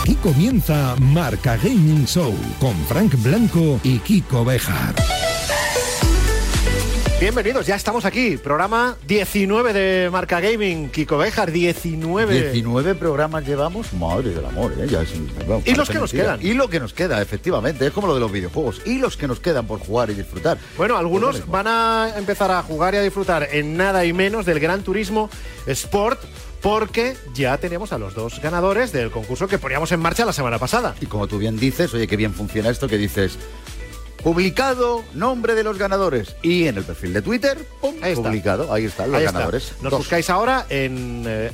Aquí comienza Marca Gaming Show con Frank Blanco y Kiko Bejar. Bienvenidos, ya estamos aquí. Programa 19 de Marca Gaming. Kiko Bejar, 19. 19 programas llevamos, madre del amor, ¿eh? Ya es Y los que nos quedan. Y lo que nos queda, efectivamente, es como lo de los videojuegos. Y los que nos quedan por jugar y disfrutar. Bueno, algunos Pues mismo. van a empezar a jugar y a disfrutar en nada y menos del Gran Turismo Sport porque ya tenemos a los dos ganadores del concurso que poníamos en marcha la semana pasada. Y como tú bien dices, oye, qué bien funciona esto, que dices, publicado nombre de los ganadores. Y en el perfil de Twitter, pum, Ahí publicado, ahí están los Ahí está. ganadores. Nos Dos. buscáis ahora en eh,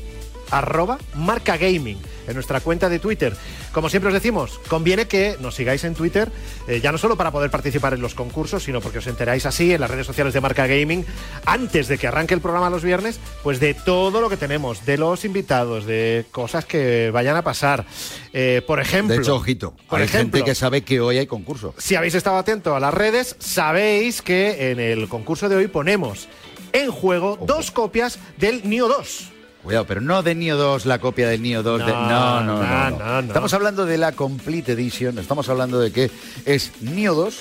arroba marca gaming en nuestra cuenta de Twitter. Como siempre os decimos, conviene que nos sigáis en Twitter, eh, ya no solo para poder participar en los concursos, sino porque os enteráis así en las redes sociales de Marca Gaming, antes de que arranque el programa los viernes, pues de todo lo que tenemos, de los invitados, de cosas que vayan a pasar. Eh, por ejemplo, De hecho, ojito, por hay ejemplo, gente que sabe que hoy hay concurso. si habéis estado atento a las redes, sabéis que en el concurso de hoy ponemos en juego dos copias del Nio 2. Cuidado, pero no de Nio 2, la copia del Nio 2. de- No, No, no, no, no, no. no, no. Estamos hablando de la Complete Edition. Estamos hablando de que es Nio 2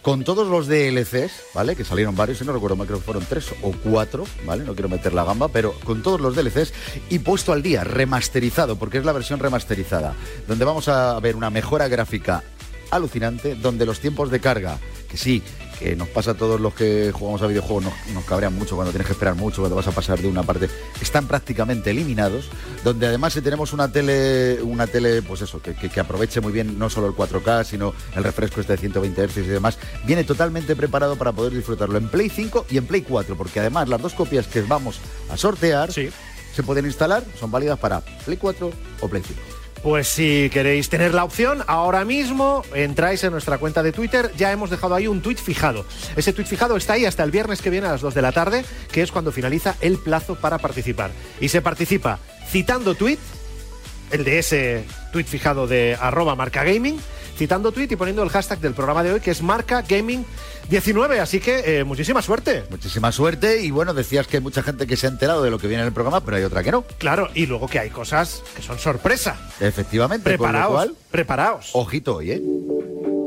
con todos los DLCs, ¿vale? Que salieron varios, si no recuerdo mal, creo que fueron tres o cuatro, ¿vale? No quiero meter la gamba, pero con todos los DLCs y puesto al día, remasterizado, porque es la versión remasterizada, donde vamos a ver una mejora gráfica alucinante, donde los tiempos de carga, que sí, que nos pasa a todos los que jugamos a videojuegos, nos, nos cabrean mucho cuando tienes que esperar mucho, cuando vas a pasar de una parte, están prácticamente eliminados, donde además si tenemos una tele, una tele, pues eso, que, que- que aproveche muy bien no solo el 4K, sino el refresco este de 120 Hz y demás, viene totalmente preparado para poder disfrutarlo en Play 5 y en Play 4, porque además las dos copias que vamos a sortear Sí. se pueden instalar, son válidas para Play 4 o Play 5. Pues si queréis tener la opción, ahora mismo entráis en nuestra cuenta de Twitter. Ya hemos dejado ahí un tuit fijado. Ese tuit fijado está ahí hasta el viernes que viene a las 2 de la tarde, que es cuando finaliza el plazo para participar. Y se participa citando tuit, el de ese tuit fijado de arroba marca gaming, citando tuit y poniendo el hashtag del programa de hoy, que es marca gaming 19. Así que eh, muchísima suerte. Muchísima suerte y bueno, decías que hay mucha gente que se ha enterado de lo que viene en el programa, pero hay otra que no. Claro, y luego que hay cosas que son sorpresa. Efectivamente, Preparaos, cual, preparaos. ojito hoy, ¿eh?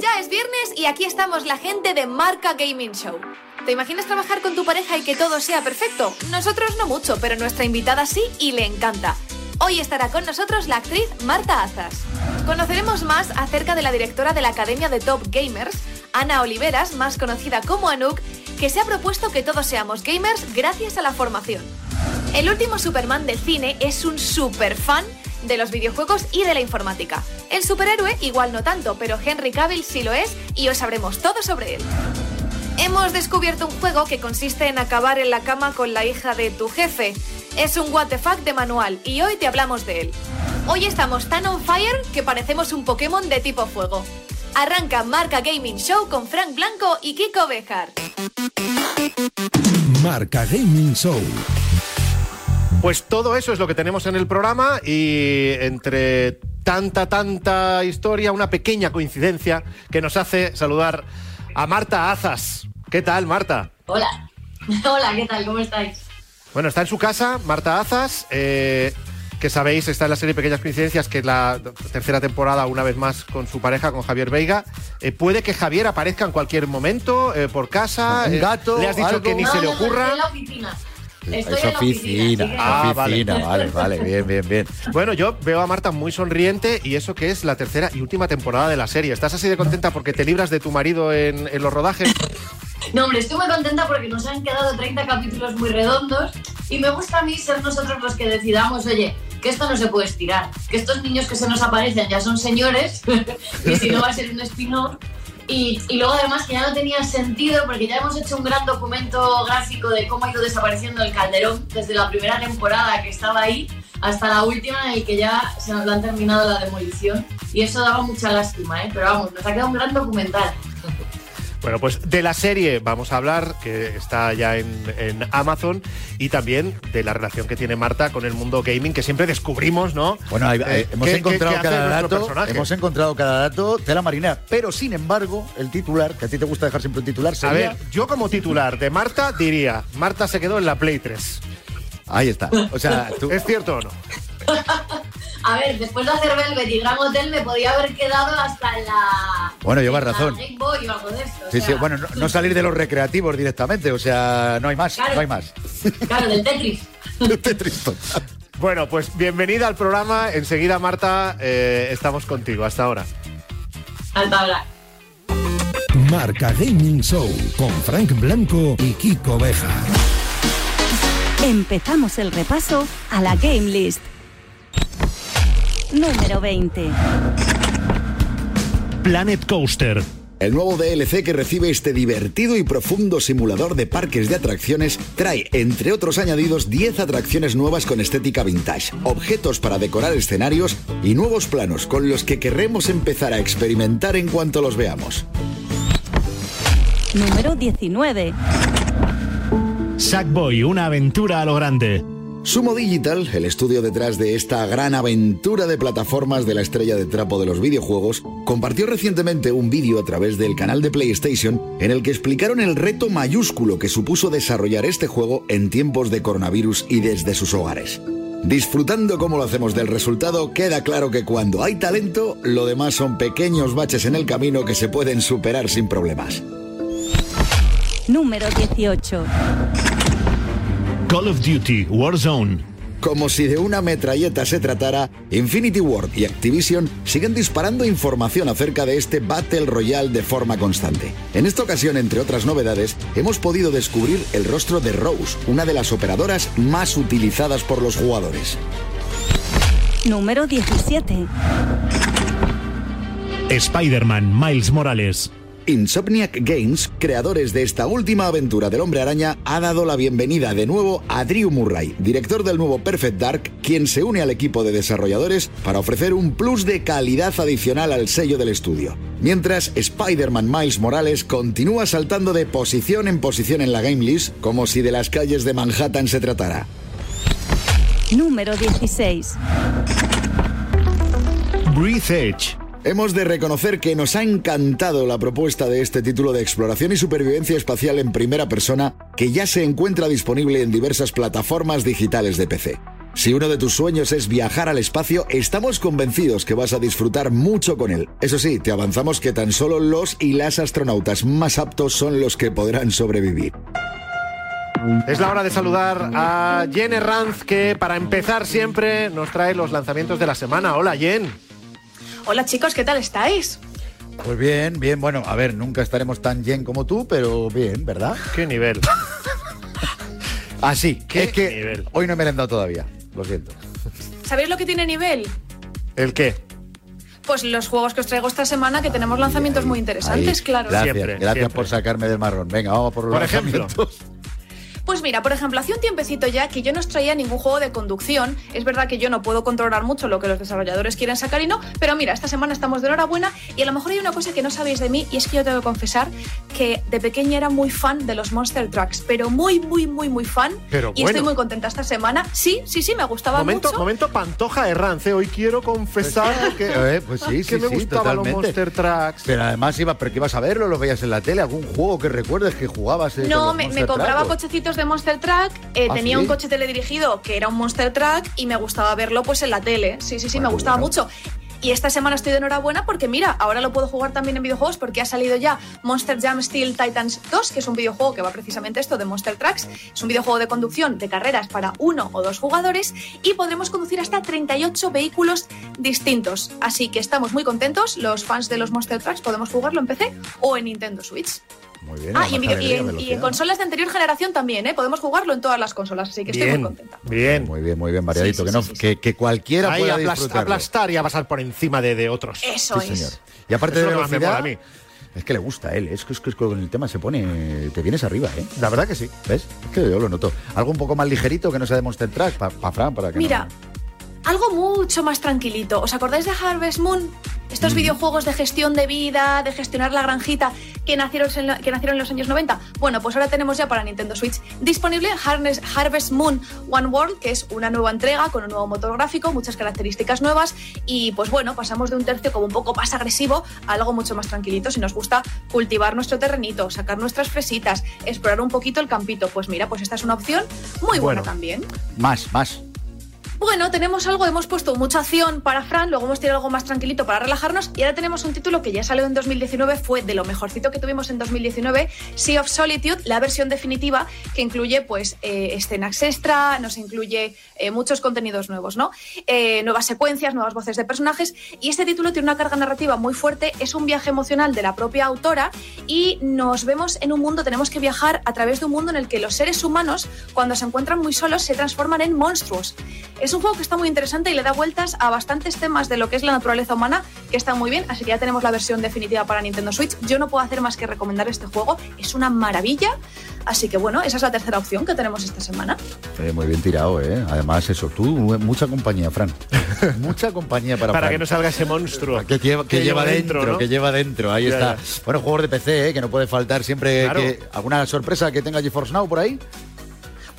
Ya es viernes y aquí estamos la gente de Marca Gaming Show. ¿Te imaginas trabajar con tu pareja y que todo sea perfecto? Nosotros no mucho, pero nuestra invitada sí y le encanta. Hoy estará con nosotros la actriz Marta Azas. Conoceremos más acerca de la directora de la Academia de Top Gamers, Ana Oliveras, más conocida como Anuk, que se ha propuesto que todos seamos gamers gracias a la formación. El último Superman del cine es un super fan de los videojuegos y de la informática. El superhéroe igual no tanto, pero Henry Cavill sí lo es y os sabremos todo sobre él. Hemos descubierto un juego que consiste en acabar en la cama con la hija de tu jefe. Es un what the fuck de manual y hoy te hablamos de él. Hoy estamos tan on fire que parecemos un Pokémon de tipo fuego. Arranca Marca Gaming Show con Frank Blanco y Kiko Bejar. Marca Gaming Show. Pues todo eso es lo que tenemos en el programa y entre tanta, tanta historia, una pequeña coincidencia que nos hace saludar a Marta Azas. ¿Qué tal, Marta? Hola. Hola, ¿qué tal? ¿Cómo estáis? Bueno, está en su casa, Marta Azas, eh, que sabéis, está en la serie Pequeñas Coincidencias, que es la tercera temporada, una vez más, con su pareja, con Javier Veiga. Eh, puede que Javier aparezca en cualquier momento, eh, por casa. Un eh, gato, Le has dicho algo. que ni No, se no, le ocurra. Estoy en la oficina. Estoy es oficina. Ah, vale, vale, bien, bien, bien, bien. Bueno, yo veo a Marta muy sonriente y eso que es la tercera y última temporada de la serie. ¿Estás así de contenta porque te libras de tu marido en, en los rodajes? No, hombre, estoy muy contenta porque nos han quedado 30 capítulos muy redondos y me gusta a mí ser nosotros los que decidamos, oye, que esto no se puede estirar, que estos niños que se nos aparecen ya son señores y si no va a ser un spin-off. Y, luego además que ya no tenía sentido porque ya hemos hecho un gran documento gráfico de cómo ha ido desapareciendo el calderón desde la primera temporada que estaba ahí hasta la última en el que ya se nos han terminado la demolición y eso daba mucha lástima, ¿eh? pero vamos, nos ha quedado un gran documental. Bueno, pues de la serie vamos a hablar, que está ya en, en Amazon, y también de la relación que tiene Marta con el mundo gaming, que siempre descubrimos, ¿no? Bueno, hay- Eh, hay- hemos ¿qué- encontrado qué- qué hace cada dato, hemos encontrado cada dato tela marinera, pero sin embargo, el titular, que a ti te gusta dejar siempre un titular, A sería... ver, yo como titular de Marta diría, Marta se quedó en la Play 3. Ahí está. O sea, tú... ¿Es cierto o no? A ver, después de hacer Velvet y Gran Hotel me podía haber quedado hasta la. Bueno, llevas razón. Game Boy o algo de esto. o Sí, sí, bueno, no, no salir de los recreativos directamente, o sea, no hay más, Claro. no hay más. Claro, del Tetris. Tetris total. Bueno, pues bienvenida al programa. Enseguida, Marta, eh, estamos contigo. Hasta ahora. Alta hora. Marca Gaming Show con Frank Blanco y Kiko Beja. Empezamos el repaso a la Game List. Número 20. Planet Coaster. El nuevo DLC que recibe este divertido y profundo simulador de parques de atracciones trae, entre otros añadidos, 10 atracciones nuevas con estética vintage, objetos para decorar escenarios y nuevos planos con los que querremos empezar a experimentar en cuanto los veamos. Número 19. Sackboy, una aventura a lo grande. Sumo Digital, el estudio detrás de esta gran aventura de plataformas de la estrella de trapo de los videojuegos, compartió recientemente un vídeo a través del canal de PlayStation en el que explicaron el reto mayúsculo que supuso desarrollar este juego en tiempos de coronavirus y desde sus hogares. Disfrutando como lo hacemos del resultado, queda claro que cuando hay talento, lo demás son pequeños baches en el camino que se pueden superar sin problemas. Número 18. Call of Duty Warzone. Como si de una metralleta se tratara, Infinity Ward y Activision siguen disparando información acerca de este Battle Royale de forma constante. En esta ocasión, entre otras novedades, hemos podido descubrir el rostro de Rose, una de las operadoras más utilizadas por los jugadores. Número 17. Spider-Man Miles Morales. Insomniac Games, creadores de esta última aventura del hombre araña, ha dado la bienvenida de nuevo a Drew Murray, director del nuevo Perfect Dark, quien se une al equipo de desarrolladores para ofrecer un plus de calidad adicional al sello del estudio. Mientras, Spider-Man Miles Morales continúa saltando de posición en posición en la Game List, como si de las calles de Manhattan se tratara. Número 16. Breathe Edge. Hemos de reconocer que nos ha encantado la propuesta de este título de exploración y supervivencia espacial en primera persona que ya se encuentra disponible en diversas plataformas digitales de PC. Si uno de tus sueños es viajar al espacio, estamos convencidos que vas a disfrutar mucho con él. Eso sí, te avanzamos que tan solo los y las astronautas más aptos son los que podrán sobrevivir. Es la hora de saludar a Jen Herranz, que para empezar siempre nos trae los lanzamientos de la semana. Hola, Jen. Hola chicos, ¿qué tal estáis? Pues bien, bien, bueno, a ver, nunca estaremos tan bien como tú, pero bien, ¿verdad? ¿Qué nivel? Así, ¿Qué es que nivel? hoy no me he dado todavía, lo siento. ¿Sabéis lo que tiene nivel? ¿El qué? Pues los juegos que os traigo esta semana, que tenemos lanzamientos muy interesantes, Ahí. claro. Gracias, Siempre, gracias siempre. por sacarme del marrón. Venga, vamos por los Por ejemplo. Pues mira, por ejemplo, hace un tiempecito ya que yo no os traía ningún juego de conducción. Es verdad que yo no puedo controlar mucho lo que los desarrolladores quieren sacar y no, pero mira, esta semana estamos de enhorabuena y a lo mejor hay una cosa que no sabéis de mí y es que yo tengo que confesar que de pequeña era muy fan de los Monster Trucks, pero muy, muy, muy, muy fan. Pero y bueno. estoy muy contenta esta semana. Sí, sí, sí, me gustaba Momento, mucho. momento Pantoja Herranz. ¿eh? Hoy quiero confesar que, Eh, pues sí, que sí, me sí, gustaban los. Monster Trucks. Pero además iba, pero que ibas a verlo, lo veías en la tele, algún juego que recuerdes que jugabas. eh, con No, los me, me compraba cochecitos de Monster Truck, eh, ¿Ah, tenía sí? un coche teledirigido que era un Monster Truck y me gustaba verlo pues en la tele. Sí, sí, sí, Bueno, me gustaba bueno. mucho. Y esta semana estoy de enhorabuena porque mira, ahora lo puedo jugar también en videojuegos porque ha salido ya Monster Jam Steel Titans 2, que es un videojuego que va precisamente esto de Monster Trucks. Es un videojuego de conducción de carreras para uno o dos jugadores y podremos conducir hasta 38 vehículos distintos. Así que estamos muy contentos, los fans de los Monster Trucks podemos jugarlo en PC o en Nintendo Switch. Muy bien. Ah, y en, video- y alegría, en- y en velocidad. consolas de anterior generación también, ¿eh? Podemos jugarlo en todas las consolas, así que estoy muy contenta. bien. Muy bien, muy bien, variadito. Sí, sí, que, no, sí, sí, que, que cualquiera Ahí pueda aplas- disfrutarlo. aplastar y a pasar por encima de, de otros. Eso Sí, es. señor. Y aparte Eso de es lo que más me velocidad, mola a mí. es que le gusta a él. Es que, es que con el tema se pone... Te vienes arriba, ¿eh? La verdad que sí. ¿Ves? Es que yo lo noto. Algo un poco más ligerito que no sea de Monster Truck, para Fran, para que Mira, no- algo mucho más tranquilito. ¿Os acordáis de Harvest Moon? Estos videojuegos de gestión de vida, de gestionar la granjita, que nacieron, en la- que nacieron en los años 90. Bueno, pues ahora tenemos ya para Nintendo Switch disponible Harness- Harvest Moon One World, que es una nueva entrega con un nuevo motor gráfico, muchas características nuevas y pues bueno, pasamos de un tercio como un poco más agresivo a algo mucho más tranquilito si nos gusta cultivar nuestro terrenito, sacar nuestras fresitas, explorar un poquito el campito. Pues mira, pues esta es una opción muy buena Bueno. también. Más, más. Bueno, tenemos algo, hemos puesto mucha acción para Fran, luego hemos tirado algo más tranquilito para relajarnos y ahora tenemos un título que ya salió en 2019, fue de lo mejorcito que tuvimos en 2019, Sea of Solitude, la versión definitiva que incluye pues eh, escenas extra, nos incluye eh, muchos contenidos nuevos, ¿no? Eh, nuevas secuencias, nuevas voces de personajes y este título tiene una carga narrativa muy fuerte, es un viaje emocional de la propia autora y nos vemos en un mundo, tenemos que viajar a través de un mundo en el que los seres humanos cuando se encuentran muy solos se transforman en monstruos. Un juego que está muy interesante y le da vueltas a bastantes temas de lo que es la naturaleza humana que están muy bien, así que ya tenemos la versión definitiva para Nintendo Switch. Yo no puedo hacer más que recomendar este juego, es una maravilla, así que bueno, esa es la tercera opción que tenemos esta semana. Eh, muy bien tirado, ¿eh? Además, eso, tú, mu- mucha compañía, Fran. mucha compañía para Para Fran. que no salga ese monstruo. Que lleva, que lleva dentro, ¿no? que lleva dentro, ahí Ya, está. ya. Bueno, juegos de PC, ¿eh? que no puede faltar siempre Claro. que alguna sorpresa que tenga GeForce Now por ahí.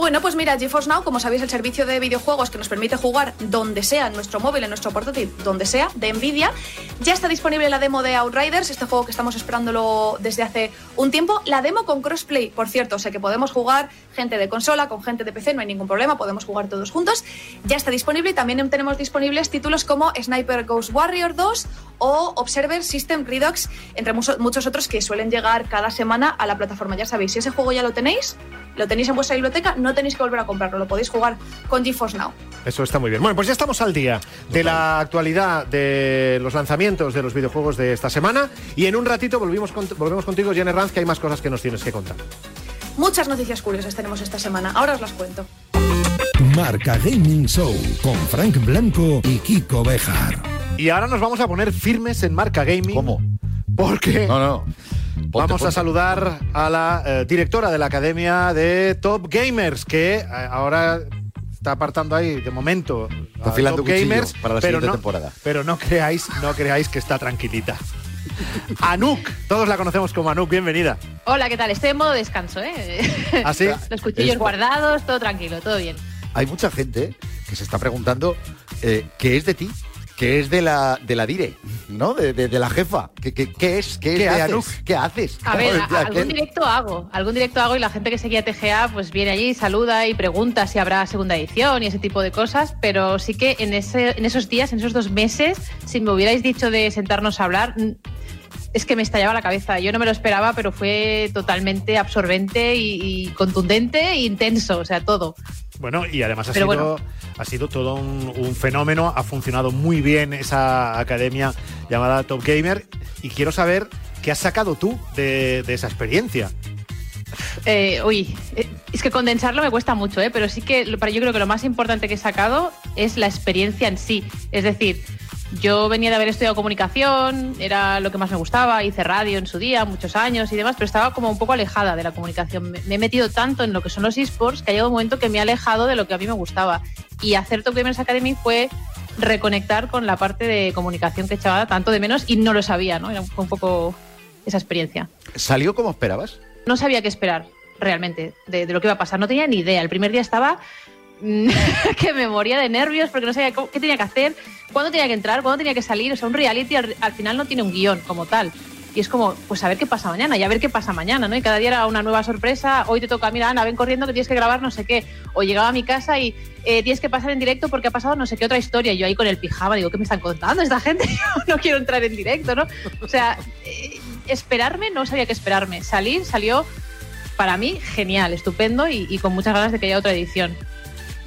Bueno, pues mira, GeForce Now, como sabéis, el servicio de videojuegos que nos permite jugar donde sea, en nuestro móvil, en nuestro portátil, donde sea, de Nvidia, ya está disponible la demo de Outriders, este juego que estamos esperándolo desde hace un tiempo. La demo con crossplay, por cierto, o sea que podemos jugar gente de consola con gente de PC, no hay ningún problema, podemos jugar todos juntos. Ya está disponible y también tenemos disponibles títulos como Sniper Ghost Warrior 2 o Observer System Redux, entre mucho- muchos otros que suelen llegar cada semana a la plataforma. Ya sabéis, si ese juego ya lo tenéis, lo tenéis en vuestra biblioteca, no tenéis que volver a comprarlo, lo podéis jugar con GeForce Now. Eso está muy bien. Bueno, pues ya estamos al día de la actualidad de los lanzamientos de los videojuegos de esta semana y en un ratito volvimos con- volvemos contigo, Jenny Ranz, que hay más cosas que nos tienes que contar. Muchas noticias curiosas tenemos esta semana, ahora os las cuento. Marca Gaming Show con Frank Blanco y Kiko Bejar. Y ahora nos vamos a poner firmes en Marca Gaming. ¿Cómo? Porque No, no. Ponte, vamos a saludar a la eh, directora de la Academia de Top Gamers, que eh, ahora está apartando ahí de momento Está a Top Gamers para la pero siguiente no, temporada. Pero no creáis, no creáis que está tranquilita. Anuk, todos la conocemos como Anuk, bienvenida. Hola, ¿qué tal? Estoy en modo descanso, ¿eh? ¿Ah, sí? Los cuchillos Es- guardados, todo tranquilo, todo bien. Hay mucha gente que se está preguntando eh, qué es de ti, qué es de la, de la dire, ¿no? De, de- de la jefa. ¿Qué, qué, qué es? ¿Qué, es ¿Qué de haces? Anuk? ¿Qué haces? A ver, a- algún directo hago, algún directo hago y la gente que seguía TGA pues viene allí, saluda y pregunta si habrá segunda edición y ese tipo de cosas, pero sí que en, ese, en esos días, en esos dos meses, si me hubierais dicho de sentarnos a hablar, es que me estallaba la cabeza. Yo no me lo esperaba, pero fue totalmente absorbente y, y contundente e intenso, o sea, todo. Bueno, y además ha, Pero sido, bueno. ha sido todo un, un fenómeno, ha funcionado muy bien esa academia llamada Top Gamer y quiero saber qué has sacado tú de, de esa experiencia. Eh, uy, eh, es que condensarlo me cuesta mucho, ¿eh? pero sí que yo creo que lo más importante que he sacado es la experiencia en sí. Es decir, yo venía de haber estudiado comunicación, era lo que más me gustaba, hice radio en su día, muchos años y demás, pero estaba como un poco alejada de la comunicación. Me, he metido tanto en lo que son los esports que ha llegado un momento que me he alejado de lo que a mí me gustaba. Y hacer Top Gamers Academy fue reconectar con la parte de comunicación que echaba tanto de menos y no lo sabía, ¿no? Era un poco esa experiencia ¿Salió como esperabas? no sabía qué esperar realmente de, de lo que iba a pasar. No tenía ni idea. El primer día estaba que me moría de nervios porque no sabía qué tenía que hacer, cuándo tenía que entrar, cuándo tenía que salir. O sea, un reality al, al final no tiene un guion como tal. Y es como, pues a ver qué pasa mañana y a ver qué pasa mañana, ¿no? Y cada día era una nueva sorpresa. Hoy te toca, mira, Ana, ven corriendo que tienes que grabar no sé qué. O llegaba a mi casa y eh, tienes que pasar en directo porque ha pasado no sé qué otra historia. Y yo ahí con el pijama digo, ¿qué me están contando esta gente? No quiero entrar en directo, ¿no? O sea, eh, esperarme, no sabía qué esperarme. Salir, salió para mí genial, estupendo y con muchas ganas de que haya otra edición.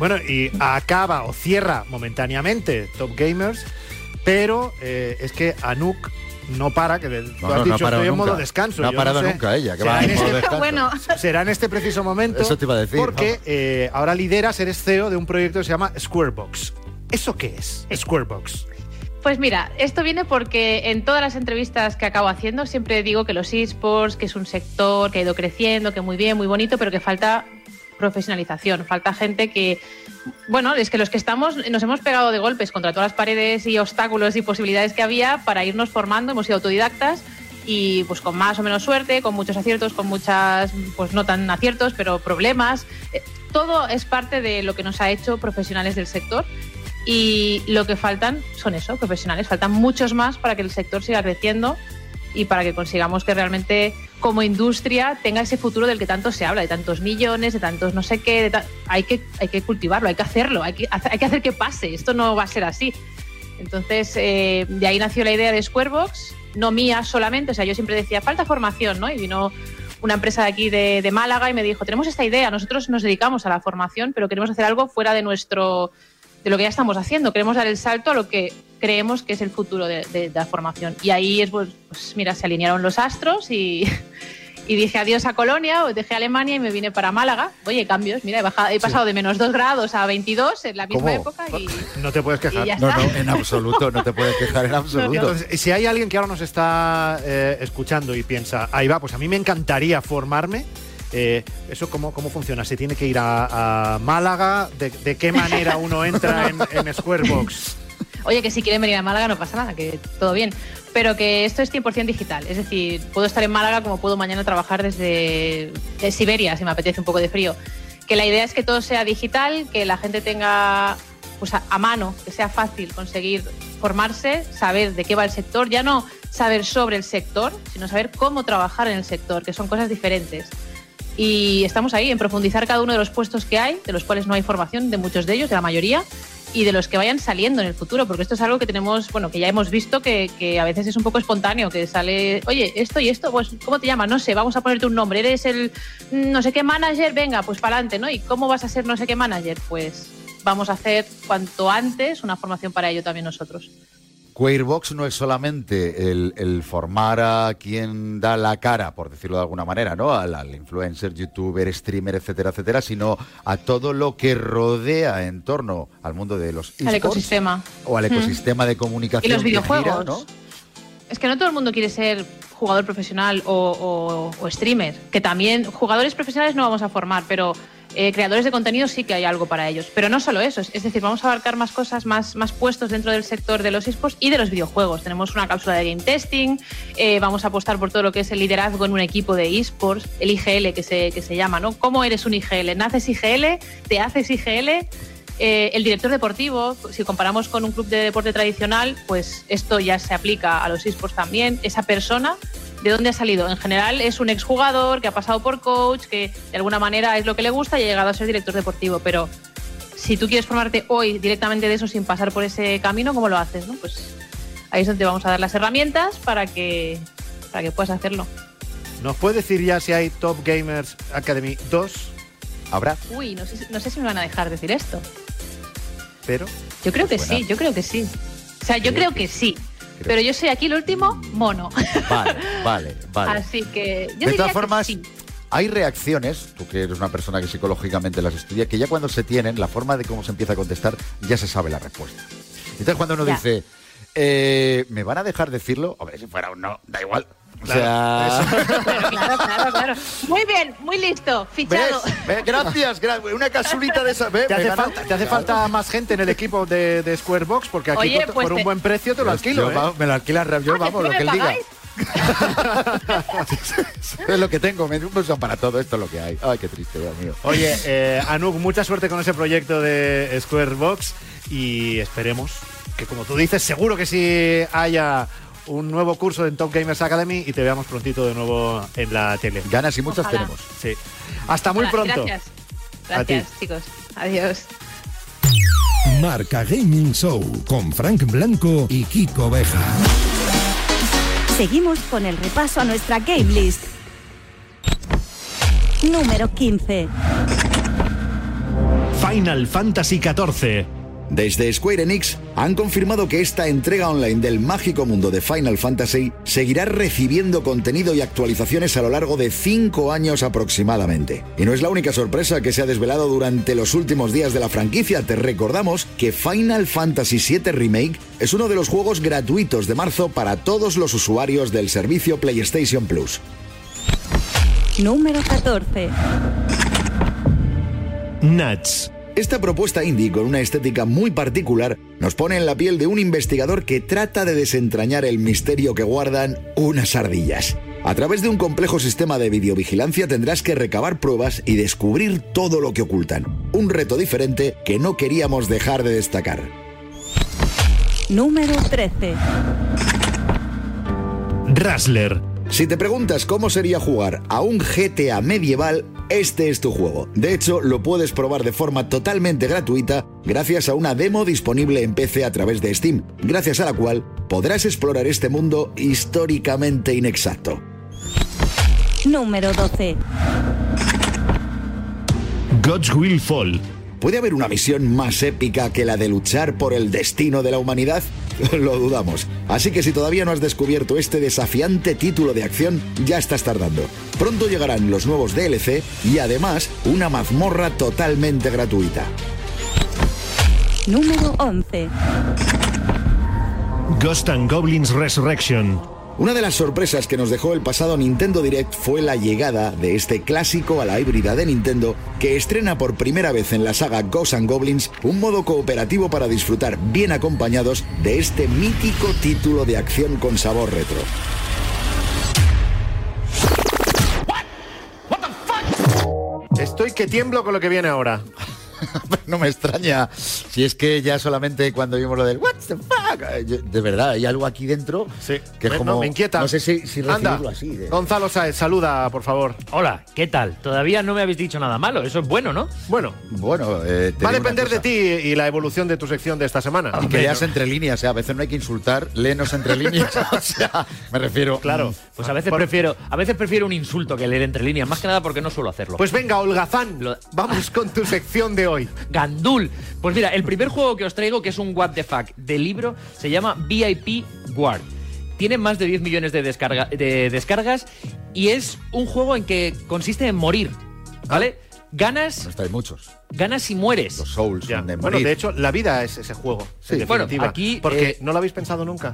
Bueno, y acaba o cierra momentáneamente Top Gamers, pero eh, es que Anuk no para, que tú No, has no, no ha dicho parado estoy en modo descanso. No ha parado sé. nunca ella, que va en este- descanso. Bueno, Será en este preciso momento. Eso te iba a decir, Porque eh, ahora lideras, eres CEO de un proyecto que se llama Squarebox. ¿Eso qué es? Squarebox. Pues mira, esto viene porque en todas las entrevistas que acabo haciendo siempre digo que los esports, que es un sector que ha ido creciendo, que muy bien, muy bonito, pero que falta profesionalización, falta gente que, bueno, es que los que estamos nos hemos pegado de golpes contra todas las paredes y obstáculos y posibilidades que había para irnos formando, hemos sido autodidactas y pues con más o menos suerte, con muchos aciertos, con muchas, pues no tan aciertos, pero problemas. Eh, Todo es parte de lo que nos ha hecho profesionales del sector y lo que faltan son eso, profesionales. Faltan muchos más para que el sector siga creciendo y para que consigamos que realmente como industria tenga ese futuro del que tanto se habla, de tantos millones, de tantos no sé qué, de hay, que, hay que cultivarlo, hay que hacerlo, hay que, hay que hacer que pase, esto no va a ser así. Entonces, eh, de ahí nació la idea de Squarebox, no mía solamente, o sea, yo siempre decía, falta formación, ¿no? Y vino una empresa de aquí de, de Málaga y me dijo, tenemos esta idea, nosotros nos dedicamos a la formación, pero queremos hacer algo fuera de nuestro de lo que ya estamos haciendo, queremos dar el salto a lo que creemos que es el futuro de, de- de la formación. Y ahí es, pues, pues, mira, se alinearon los astros y, y dije adiós a Colonia, dejé Alemania y me vine para Málaga. Oye, cambios, mira, he, bajado- he pasado de menos 2 grados a 22 en la misma ¿Cómo? época y... No te puedes quejar. No, no, en absoluto, no te puedes quejar en absoluto. Entonces, si hay alguien que ahora nos está eh, escuchando y piensa, ahí va, pues a mí me encantaría formarme. eh, ¿Eso cómo, cómo funciona? ¿Se tiene que ir a, a Málaga? ¿De, de qué manera uno entra en, en Squarebox? Oye, que si quieren venir a Málaga no pasa nada, que todo bien. Pero que esto es 100% digital. Es decir, puedo estar en Málaga como puedo mañana trabajar desde eh, Siberia, si me apetece un poco de frío. Que la idea es que todo sea digital, que la gente tenga pues, a, a mano, que sea fácil conseguir formarse, saber de qué va el sector, ya no saber sobre el sector, sino saber cómo trabajar en el sector, que son cosas diferentes. Y estamos ahí en profundizar cada uno de los puestos que hay, de los cuales no hay formación, de muchos de ellos, de la mayoría, y de los que vayan saliendo en el futuro, porque esto es algo que tenemos, bueno, que ya hemos visto que, a veces es un poco espontáneo, que sale, oye, esto y esto, pues, ¿cómo te llamas? No sé, vamos a ponerte un nombre, eres el mm, no sé qué manager, venga, pues para adelante, ¿no? ¿Y cómo vas a ser no sé qué manager? Pues vamos a hacer cuanto antes una formación para ello también nosotros. Queerbox no es solamente el, el formar a quien da la cara, por decirlo de alguna manera, ¿no? Al, al influencer, youtuber, streamer, etcétera, etcétera, sino a todo lo que rodea en torno al mundo de los Al esports ecosistema. o al Mm. ecosistema de Y comunicación los que gira, videojuegos. ¿no? Es que no todo el mundo quiere ser jugador profesional o, o- o streamer, que también jugadores profesionales no vamos a formar, pero eh, creadores de contenido sí que hay algo para ellos. Pero no solo eso, es decir, vamos a abarcar más cosas, más, más puestos dentro del sector de los esports y de los videojuegos. Tenemos una cápsula de game testing, eh, vamos a apostar por todo lo que es el liderazgo en un equipo de esports, el IGL que se, que se llama, ¿no? ¿Cómo eres un IGL? ¿Naces IGL? ¿Te haces IGL? Eh, el director deportivo, si comparamos con un club de deporte tradicional, pues esto ya se aplica a los esports también. Esa persona, ¿de dónde ha salido? En general es un exjugador que ha pasado por coach, que de alguna manera es lo que le gusta y ha llegado a ser director deportivo. Pero si tú quieres formarte hoy directamente de eso sin pasar por ese camino, ¿cómo lo haces? no? Pues ahí es donde te vamos a dar las herramientas para que, para que puedas hacerlo. ¿Nos puede decir ya si hay Top Gamers Academy 2? Habrá, Uy, no sé, si- no sé si me van a dejar decir esto. Pero Yo creo que Buena. sí, yo creo que sí. O sea, yo Creo que- que sí. Creo. Pero yo soy aquí el último mono. vale, vale, vale. Así que yo de todas formas, sí. hay reacciones, tú que eres una persona que psicológicamente las estudia, que ya cuando se tienen, la forma de cómo se empieza a contestar, ya se sabe la respuesta. Entonces cuando uno Ya. dice, eh, ¿me van a dejar decirlo? Hombre, si fuera un no, da igual. O sea, Claro, claro, claro, claro. Muy bien, muy listo, fichado. ¿Ves? Gracias, gra- una casulita de esa. ¿ves? ¿te hace, falta, te hace Claro. falta más gente en el equipo de, de Squarebox? Porque aquí Oye, por, pues por un buen precio te lo alquilo. Yo, ¿eh? me lo alquilan, yo Ah, vamos, lo ¿después que él diga. es lo que tengo, me usan para todo esto es lo que hay. Ay, qué triste, Dios mío. Oye, eh, Anuk, mucha suerte con ese proyecto de Squarebox y esperemos que, como tú dices, seguro que sí haya un nuevo curso en Top Gamers Academy y te veamos prontito de nuevo en la tele. Ganas y muchas Ojalá. tenemos. Sí. Hasta muy pronto. Gracias. A ti. Gracias, chicos. Adiós. Marca Gaming Show con Frank Blanco y Kiko Beja. Seguimos con el repaso a nuestra game list. Número 15. Final Fantasy XIV. Desde Square Enix han confirmado que esta entrega online del mágico mundo de Final Fantasy seguirá recibiendo contenido y actualizaciones a lo largo de cinco años aproximadamente. Y no es la única sorpresa que se ha desvelado durante los últimos días de la franquicia. Te recordamos que Final Fantasy VII Remake es uno de los juegos gratuitos de marzo para todos los usuarios del servicio PlayStation Plus. Número 14. Nuts. Esta propuesta indie con una estética muy particular nos pone en la piel de un investigador que trata de desentrañar el misterio que guardan unas ardillas. A través de un complejo sistema de videovigilancia tendrás que recabar pruebas y descubrir todo lo que ocultan. Un reto diferente que no queríamos dejar de destacar. Número 13. Rassler. Si te preguntas cómo sería jugar a un GTA medieval, este es tu juego. De hecho, lo puedes probar de forma totalmente gratuita gracias a una demo disponible en PC a través de Steam, gracias a la cual podrás explorar este mundo históricamente inexacto. Número 12. God's Will Fall. ¿Puede haber una misión más épica que la de luchar por el destino de la humanidad? Lo dudamos. Así que si todavía no has descubierto este desafiante título de acción, ya estás tardando. Pronto llegarán los nuevos DLC y además una mazmorra totalmente gratuita. Número 11. Ghost and Goblins Resurrection. Una de las sorpresas que nos dejó el pasado Nintendo Direct fue la llegada de este clásico a la híbrida de Nintendo que estrena por primera vez en la saga Ghosts and Goblins un modo cooperativo para disfrutar bien acompañados de este mítico título de acción con sabor retro. Estoy que tiemblo con lo que viene ahora. no me extraña. Si es que ya solamente cuando vimos lo del What the fuck, eh, yo- de verdad, hay algo aquí dentro Sí. que es Me- como. no, me inquieta. No sé si, si Anda, así. de- Gonzalo Saez, saluda, por favor. Hola, ¿qué tal? Todavía no me habéis dicho nada malo, eso es bueno, ¿no? Bueno, Bueno, eh, te va a depender de ti y la evolución de tu sección de esta semana. Y que leas entre líneas, o sea, a veces no hay que insultar, léenos entre líneas. o sea, me refiero. Claro. Pues a veces Por- prefiero, a veces prefiero un insulto que leer entre líneas, más que nada porque no suelo hacerlo. Pues venga, Holgazán, Lo- vamos con tu sección de hoy. Gandul. Pues mira, el primer juego que os traigo, que es un What the fuck de libro, se llama VIP Guard. Tiene más de 10 millones de, descarga- de descargas y es un juego en que consiste en morir, ¿vale? Ganas, No estáis muchos. ganas y mueres. Los Souls de Bueno, de hecho, la vida es ese juego. Sí. en Bueno, aquí, Porque eh, no lo habéis pensado nunca.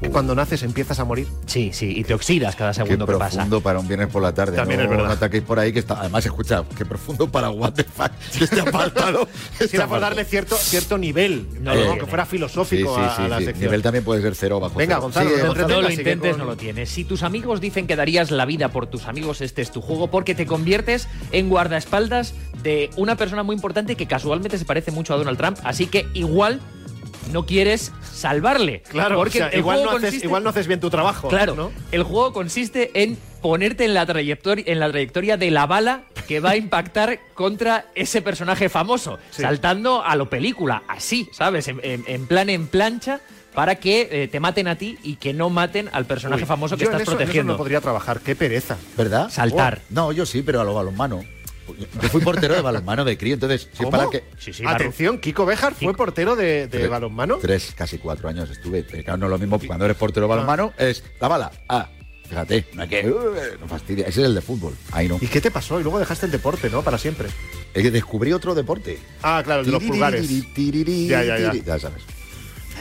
Que cuando naces empiezas a morir. Sí, sí, y te oxidas cada Qué segundo que pasa. profundo para un viernes por la tarde. También no, es verdad. no ataquéis por ahí que está. Además, escucha, qué profundo para what the fuck. Esté apartado. Quisiéramos darle cierto, cierto nivel, No lo que fuera filosófico sí, sí, a la sección. Nivel también puede ser cero bajo Venga, cero. Gonzalo, no Gonzalo. No lo intentes, con- no lo tienes. Si tus amigos dicen que darías la vida por tus amigos, este es tu juego, porque te conviertes en guardaespaldas de una persona muy importante que casualmente se parece mucho a Donald Trump, así que igual no quieres salvarle. Claro, porque o sea, el igual, no haces, consiste- igual no haces bien tu trabajo. Claro, ¿no? el juego consiste en ponerte en la trayectoria en la trayectoria de la bala que va a impactar contra ese personaje famoso, Sí. saltando a lo película, así, ¿sabes? En, en- en plan en plancha para que eh, te maten a ti y que no maten al personaje Uy, famoso que yo en estás eso- en eso protegiendo. no podría trabajar, qué pereza. ¿Verdad? Saltar. Oh, no, yo sí, pero a lo balonmano. Yo fui portero de balonmano de crío, entonces, si es ¿Cómo? para que. Sí, sí, Atención, Kiko Bejar fue portero de, de Tres- balonmano. Tres, casi cuatro años estuve. Pero claro, no es lo mismo cuando eres portero de balonmano, es la bala. Ah, fíjate, no hay que. uh, no fastidia. Ese es el de fútbol. Ahí no. ¿Y qué te pasó? Y luego dejaste el deporte, ¿no? Para siempre. Es que descubrí otro deporte. Ah, claro, el de los pulgares. Ya, ya, ya. Ya sabes.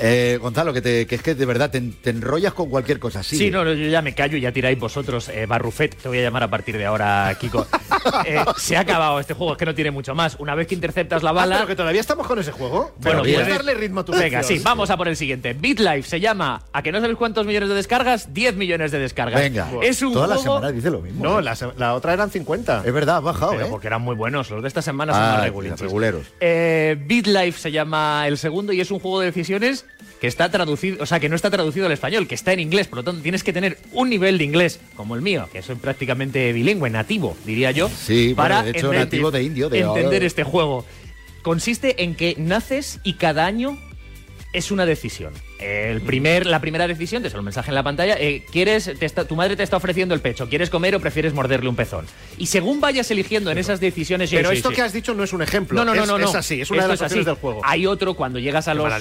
Eh, Gonzalo, que, te- que es que de verdad te, te enrollas con cualquier cosa. Sí, Sigue. no, no, yo ya me callo y ya tiráis vosotros. Eh, Barrufet, te voy a llamar a partir de ahora, Kiko. Eh, se ha acabado este juego, es que no tiene mucho más. Una vez que interceptas la Ah, bala. pero que todavía estamos con ese juego. Bueno, puedes puedes- darle ritmo a tu Venga, sí, vamos a por el siguiente. BitLife se llama, a que no sabéis cuántos millones de descargas, 10 millones de descargas. Venga. Es un Toda la juego. semana dice lo mismo. No, ¿eh? la, la otra eran 50. Es verdad, ha bajado, Pero ¿eh? porque eran muy buenos, los de esta semana son Ah, más sí, reguleros. Eh, BitLife se llama el segundo y es un juego de decisiones que está traducido, o sea, que no está traducido al español, que está en inglés, por lo tanto tienes que tener un nivel de inglés como el mío, que soy prácticamente bilingüe, nativo, diría yo, Sí, para bueno, de hecho, entender- nativo de indio, de entender ahora- este juego. Consiste en que naces y cada año es una decisión. El primer, la primera decisión, te sale un mensaje en la pantalla, eh, quieres, te está- tu madre te está ofreciendo el pecho, ¿quieres comer o prefieres morderle un pezón? Y según vayas eligiendo en esas decisiones... Pero sí, esto sí. que has dicho no es un ejemplo. No, no, no, es, no, no. Es así, es una de las opciones del juego. Hay otro cuando llegas a los,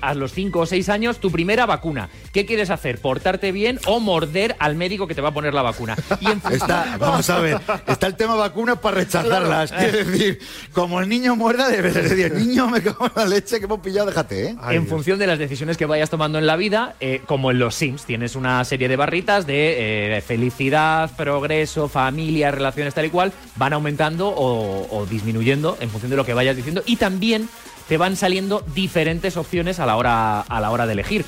a los 5 o 6 años, tu primera vacuna. ¿Qué quieres hacer? ¿Portarte bien o morder al médico que te va a poner la vacuna? Y en Está, vamos a ver, está el tema vacunas para rechazarlas. Quiero decir, como el niño muerda, debe ser. El niño me cago en la leche que hemos pillado, déjate, ¿eh? Ay, en Dios. función de las decisiones que vayas vayas tomando en la vida, eh, como en los Sims. Tienes una serie de barritas de eh, felicidad, progreso, familia, relaciones tal y cual, van aumentando o, o disminuyendo en función de lo que vayas diciendo. Y también te van saliendo diferentes opciones a la hora, a la hora de elegir.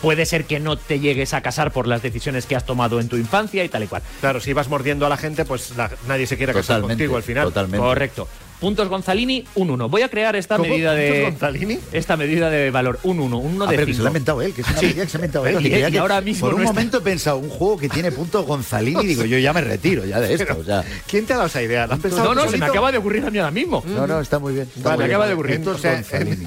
Puede ser que no te llegues a casar por las decisiones que has tomado en tu infancia y tal y cual. Claro, si vas mordiendo a la gente, pues la- nadie se quiere casar contigo al final. totalmente. Correcto. Puntos Gonzalini, un 1. Voy a crear esta ¿Cómo? medida de. ¿Puntos Gonzalini? Esta medida de valor. Un 1, un 1 Ah, de pero que se lo ha 5. inventado él, que es una Sí. medida que se ha inventado él. Y- que creía y que ahora mismo por un no está- momento he pensado, un juego que tiene puntos Gonzalini, digo, yo ya me retiro ya de esto. O sea, ¿Quién te ha dado esa idea? ¿La has pensado No, no, se me acaba de ocurrir a mí ahora mismo. no, no, está muy bien. está Vale, muy me bien. acaba de ocurrir. Entonces, Gonzalini.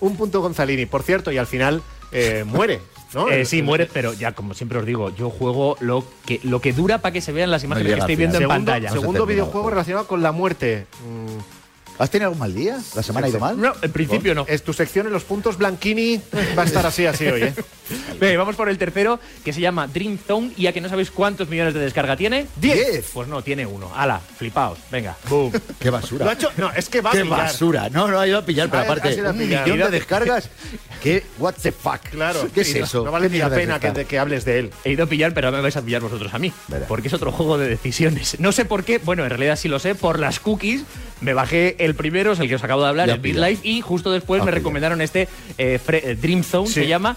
un punto Gonzalini, por cierto, y al final eh, muere, ¿no? Eh, sí, muere, pero ya como siempre os digo, yo juego lo que, lo que dura para que se vean las imágenes que estoy viendo en. Segundo, pantalla. Segundo videojuego juego. relacionado con la muerte. Mm, ¿Has tenido algún mal día? ¿La semana ha ido mal? No, en principio no. Es tu sección en los puntos Blanquini. Va a estar así, así hoy, ¿eh? Venga, vamos por el tercero, que se llama Dream Zone, y ya que no sabéis cuántos millones de descarga tiene. ¡Diez! Pues no, tiene uno. Ala, flipaos. Venga, boom. ¡Qué basura! Lo ha hecho- no, es que va a ¡Qué pillar. basura! No, no ha ido a pillar, pero aparte, a un millón de descargas. ¿Qué? ¿What the fuck? Claro. ¿Qué es no- eso? No, vale ¿Qué ni la pena que, de que hables de él. He ido a pillar, pero me vais a pillar vosotros a mí. Verá. Porque es otro juego de decisiones. No sé por qué, bueno, en realidad sí lo sé, por las cookies. Me bajé el primero, es el que os acabo de hablar, Ya el. BitLife, y justo después Ah, me pilla. recomendaron este eh, eh, Dream Zone, Sí. se llama.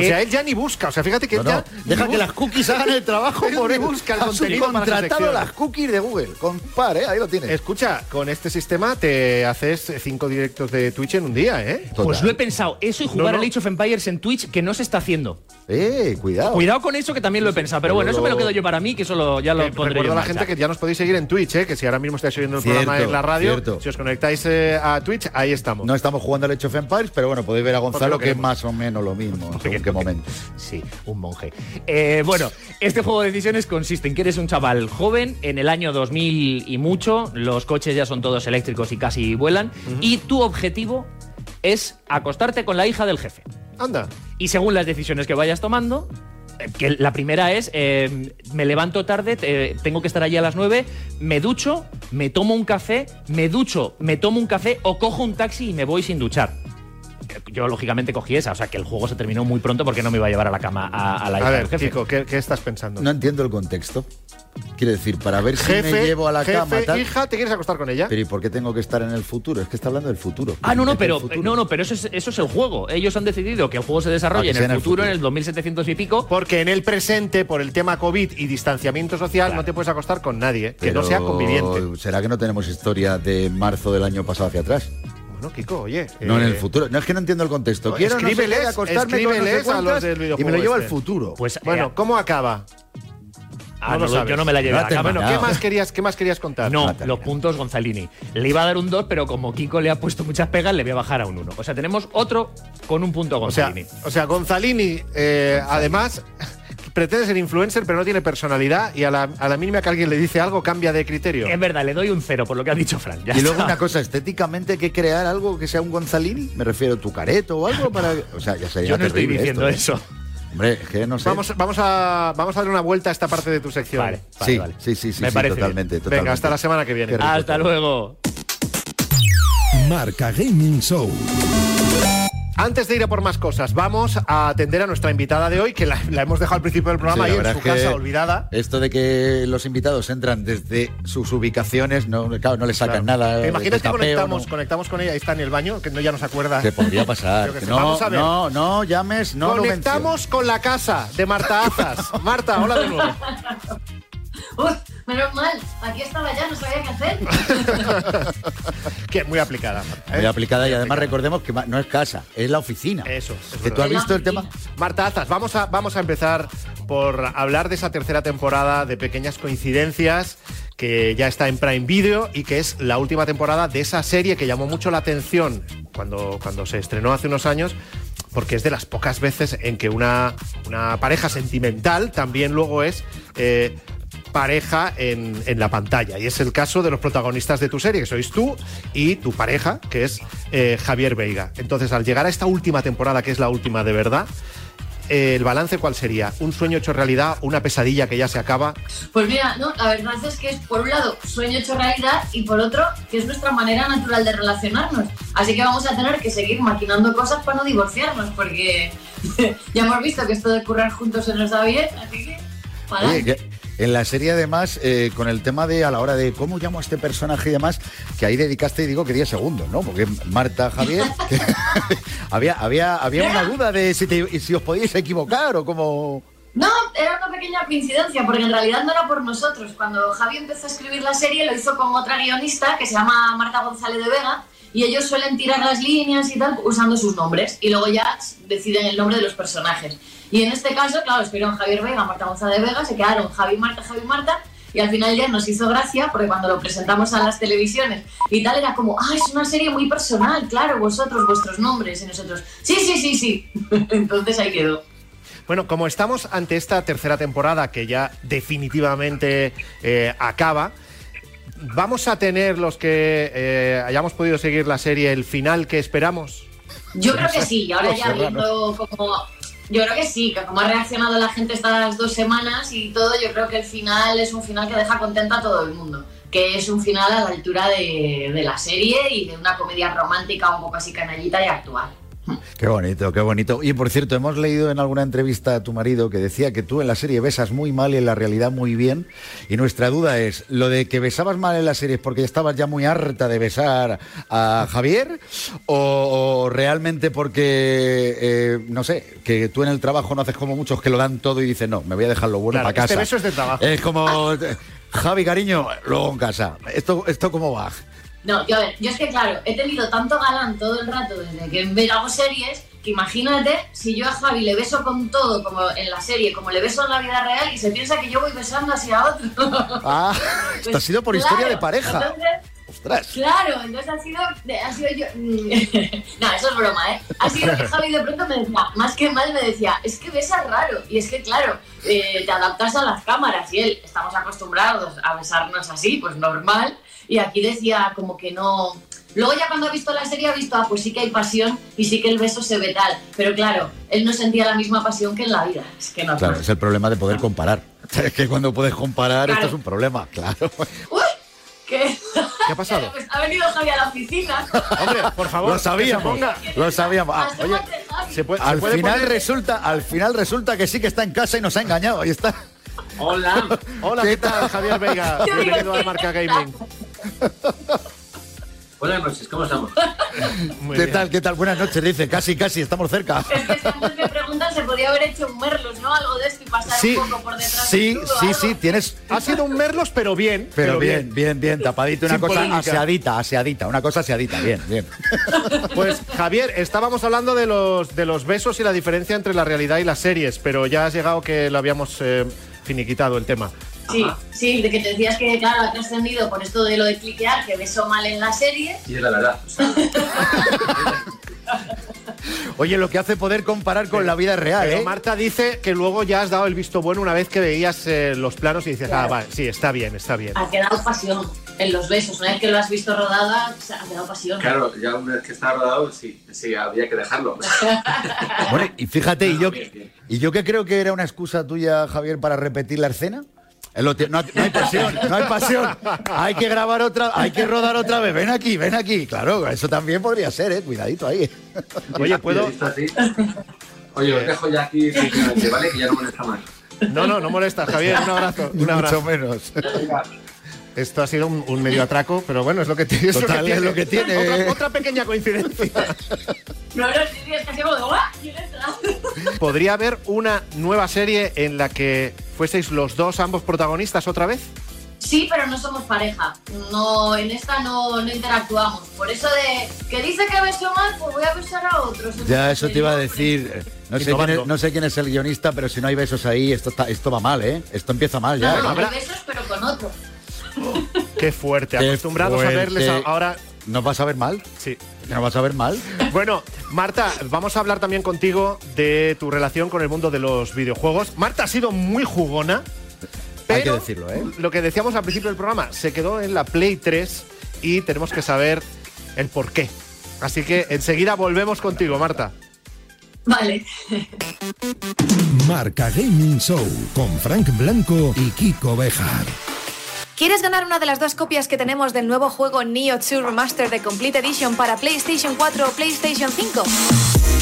O sea, él ya ni busca. O sea, fíjate que No, él ya. no, deja que las cookies hagan el trabajo Él por él. busca el contenido sección. las cookies de Google. Compar, ¿eh? Ahí lo tienes. Escucha, con este sistema te haces cinco directos de Twitch en un día, ¿eh? Total. Pues lo he pensado, eso y jugar No, no. al Age of Empires en Twitch, que no se está haciendo. Eh, cuidado. Cuidado con eso, que también lo he pensado. Pero bueno, eso me lo quedo yo para mí, que eso lo- ya lo Eh, pondré yo recuerdo a la marcha. gente que ya nos podéis seguir en Twitch, ¿eh? que si ahora mismo estáis oyendo el Cierto, programa en la radio, cierto. si os conectáis eh, a Twitch, ahí estamos. No estamos jugando al Age of Empires, pero bueno, podéis ver a Gonzalo lo que es más o menos lo mismo, según qué momento. Sí, un monje. Eh, bueno, este juego de decisiones consiste en que eres un chaval joven, en el año 2000 y mucho, los coches ya son todos eléctricos y casi vuelan, y tu objetivo es acostarte con la hija del jefe. Anda. Y según las decisiones que vayas tomando, eh, que la primera es, eh, me levanto tarde, eh, tengo que estar allí a las 9, me ducho, me tomo un café, me ducho, me tomo un café o cojo un taxi y me voy sin duchar. Eh, Yo lógicamente cogí esa, o sea que el juego se terminó muy pronto porque no me iba a llevar a la cama a, a la hija A del ver, jefe. Kiko, ¿qué, qué estás pensando? No entiendo el contexto. Quiere decir, para ver si jefe, me llevo a la jefe, cama tal. hija, ¿te quieres acostar con ella? Pero ¿y por qué tengo que estar en el futuro? Es que está hablando del futuro. Ah, no, no, pero futuro. no, no, pero eso es, eso es el juego. Ellos han decidido que el juego se Ah, desarrolle que en sea el en el futuro, futuro. en el 2700 y pico. Porque en el presente, por el tema COVID y distanciamiento social, no te puedes acostar con nadie que no Pero, sea conviviente. ¿Será que no tenemos historia de marzo del año pasado hacia atrás? Bueno, Kiko, oye. No en eh, el futuro. No es que no entiendo el contexto. no, Quiero no sé qué, escríbeles- acostarme con no sé escríbeles a los del y me lo llevo al este. futuro. Pues Bueno, eh, ¿cómo acaba? ah, no no lo lo- sabes. yo no me la llevé No. Bueno, ¿qué más querías, qué más querías contar? No, los puntos Gonzalini. Le iba a dar un 2, pero como Kiko le ha puesto muchas pegas, le voy a bajar a un 1. O sea, tenemos otro con un punto O sea, Gonzalini. o sea, Gonzalini, eh, además, pretende ser influencer, pero no tiene personalidad y a la, a la mínima que alguien le dice algo, cambia de criterio. es verdad, le doy un 0 por lo que ha dicho Fran. ya Y luego está. una cosa, estéticamente hay que crear algo que sea un Gonzalini. Me refiero a tu careto o algo para. O sea, ya sería Yo no estoy diciendo esto, ¿eh? eso. Hombre, es que no sé. Vamos, vamos, a, vamos a darle una vuelta a esta parte de tu sección. Vale, vale, sí, vale. sí, sí, sí, Me sí, parece totalmente, bien. totalmente. Venga, hasta la semana que viene. Hasta luego. Marca Gaming Show. Antes de ir a por más cosas, vamos a atender a nuestra invitada de hoy, que la, la hemos dejado al principio del programa Sí, ahí en su casa olvidada. Esto de que los invitados entran desde sus ubicaciones, no, claro, no le sacan Claro. nada. ¿Te imaginas que conectamos, no. conectamos con ella? Ahí está en el baño, que no, ya nos acuerda. Que podría pasar. Que no, Vamos a ver. no, no llames, no lo Conectamos con la casa de Marta Azas. Marta, hola de nuevo. Uf, menos mal, aquí estaba ya, no sabía qué hacer. Que muy aplicada. menciones. Muy ¿eh? aplicada y además recordemos que no es casa, es la oficina. Eso. es Que tú has visto el tema. Marta Azas, vamos a, vamos a empezar por hablar de esa tercera temporada de Pequeñas Coincidencias que ya está en Prime Video y que es la última temporada de esa serie que llamó mucho la atención cuando, cuando se estrenó hace unos años porque es de las pocas veces en que una, una pareja sentimental también luego es eh, pareja en, en la pantalla. Y es el caso de los protagonistas de tu serie, que sois tú y tu pareja, que es eh, Javier Veiga. Entonces, al llegar a esta última temporada, que es la última de verdad, eh, el balance cuál sería? ¿Un sueño hecho realidad? ¿Una pesadilla que ya se acaba? Pues mira, no, la verdad es que es por un lado sueño hecho realidad y por otro que es nuestra manera natural de relacionarnos. Así que vamos a tener que seguir maquinando cosas para no divorciarnos, porque ya hemos visto que esto de currar juntos se nos da bien, así que para Oye, que en la serie además, eh, con el tema de a la hora de cómo llamo a este personaje y demás, que ahí dedicaste, digo que 10 segundos, ¿no? Porque Marta, Javier, que- había, había, había una duda de si, te- si os podíais equivocar o cómo... No, era una pequeña coincidencia, porque en realidad no era por nosotros. Cuando Javi empezó a escribir la serie, lo hizo con otra guionista que se llama Marta González de Vega, y ellos suelen tirar las líneas y tal usando sus nombres, y luego ya deciden el nombre de los personajes. Y en este caso, claro, escribieron Javier Vega, Marta González de Vega, se quedaron Javi Marta, Javi Marta, y al final ya nos hizo gracia, porque cuando lo presentamos a las televisiones y tal, era como, ah, es una serie muy personal, claro, vosotros, vuestros nombres, y nosotros, sí, sí, sí, sí. Entonces ahí quedó. Bueno, como estamos ante esta tercera temporada que ya definitivamente eh, acaba, ¿vamos a tener los que eh, hayamos podido seguir la serie el final que esperamos? Yo creo que sí, y ahora Los ya viendo como... Yo creo que sí, que como ha reaccionado la gente estas dos semanas y todo, yo creo que el final es un final que deja contenta a todo el mundo. Que es un final a la altura de, de la serie y de una comedia romántica un poco así canallita y actual. Qué bonito, qué bonito. Y por cierto, hemos leído en alguna entrevista a tu marido que decía que tú en la serie besas muy mal y en la realidad muy bien. Y nuestra duda es, ¿lo de que besabas mal en la serie es porque estabas ya muy harta de besar a Javier? ¿O, o realmente porque, eh, no sé, que tú en el trabajo no haces como muchos que lo dan todo y dices, no, me voy a dejar lo bueno Claro, para este casa? beso es de trabajo. Es como, Javi, cariño, luego en casa. ¿Esto, esto cómo va? No, yo a ver, yo es que claro, he tenido tanto galán todo el rato desde que hago series que imagínate si yo a Javi le beso con todo como en la serie, como le beso en la vida real y se piensa que yo voy besando hacia otro. Ah, esto ha sido por historia de pareja. entonces, Ostras. Claro, entonces ha sido, ha sido yo. no, eso es broma, ¿eh? Ha sido que Javi de pronto me decía, más que mal me decía, es que besas raro. Y es que, claro, eh, te adaptas a las cámaras y él, estamos acostumbrados a besarnos así, pues normal. Y aquí decía como que no. Luego ya cuando ha visto la serie ha visto, ah, pues sí que hay pasión y sí que el beso se ve tal. Pero claro, él no sentía la misma pasión que en la vida. Es que no. Claro, es el problema de poder comparar. Es que cuando puedes comparar, Claro. esto es un problema, claro. ¿Qué? ¿Qué ha pasado? Pues ha venido Javi a la oficina. Hombre, por favor, Lo sabíamos, lo sabíamos. Ah, oye. Se puede- al final poner- resulta, al final resulta que sí que está en casa y nos ha engañado. Ahí está. Hola. Hola, ¿qué tal, Javier Vega? Bienvenido a ¿qué Marca? Gaming. Buenas noches, ¿cómo estamos? Muy ¿Qué bien. tal? ¿Qué tal? Buenas noches, dice. Casi, casi, estamos cerca. Es que si antes me preguntan, se podría haber hecho un Merlos, ¿no? Algo de esto y pasar Sí, un poco por detrás. Sí, del tubo, sí, algo. sí, tienes. Ha sido un Merlos, pero bien. Pero bien, bien, bien, tapadito. Una Sin cosa polémica. aseadita, aseadita. Una cosa aseadita, bien, bien. Pues Javier, estábamos hablando de los, de los besos y la diferencia entre la realidad y las series, pero ya has llegado que lo habíamos eh, finiquitado el tema. Sí, sí, de que te decías que, claro, ha trascendido por esto de lo de cliquear, que besó mal en la serie. Y es la verdad. o sea, Oye, lo que hace poder comparar con la vida real, Pero ¿eh? Marta dice que luego ya has dado el visto bueno una vez que veías eh, los planos y dices, ah, vale, sí, está bien, está bien. Ha quedado pasión en los besos. Una vez que lo has visto rodada, o sea, ha quedado pasión. claro, ya una vez que está rodado, sí, sí, había que dejarlo. Bueno, y fíjate, y yo, Bien, bien. y yo que creo que era una excusa tuya, Javier, para repetir la escena. No, no hay pasión, no hay pasión. Hay que grabar otra, hay que rodar otra vez. Ven aquí, ven aquí. Claro, eso también podría ser, ¿eh? Cuidadito ahí. Oye, ¿puedo...? Oye, os dejo ya aquí ¿vale? Que ya no molesta más. No, no, no molestas, Javier, un abrazo. Un Mucho abrazo. menos. Esto ha sido un, un medio atraco, pero bueno, es lo que, t- es lo Total, que tiene. es lo que tiene. Otra, otra pequeña coincidencia. No, no. ¿Podría haber una nueva serie en la que fueseis los dos, ambos protagonistas otra vez? Sí, pero no somos pareja. No, en esta no, no interactuamos. Por eso de que dice que beso mal, pues voy a besar a otros. Ya, eso te iba a decir. No sé, quién es, no sé quién es el guionista, pero si no hay besos ahí, esto, está, esto va mal, ¿eh? Esto empieza mal ya. No, no, ¿eh? hay besos, pero con otro. Qué fuerte, Qué acostumbrados a verles a- ahora. ¿Nos vas a ver mal? Sí. ¿Nos vas a ver mal? Bueno, Marta, vamos a hablar también contigo de tu relación con el mundo de los videojuegos. Marta ha sido muy jugona. Hay que pero decirlo, ¿eh? Lo que decíamos al principio del programa, se quedó en la Play 3 y tenemos que saber el por qué. Así que enseguida volvemos contigo, Marta. Vale. Marca Gaming Show con Frank Blanco y Kiko Bejar. ¿Quieres ganar una de las dos copias que tenemos del nuevo juego Neo 2 Remaster de Complete Edition para PlayStation 4 o PlayStation 5?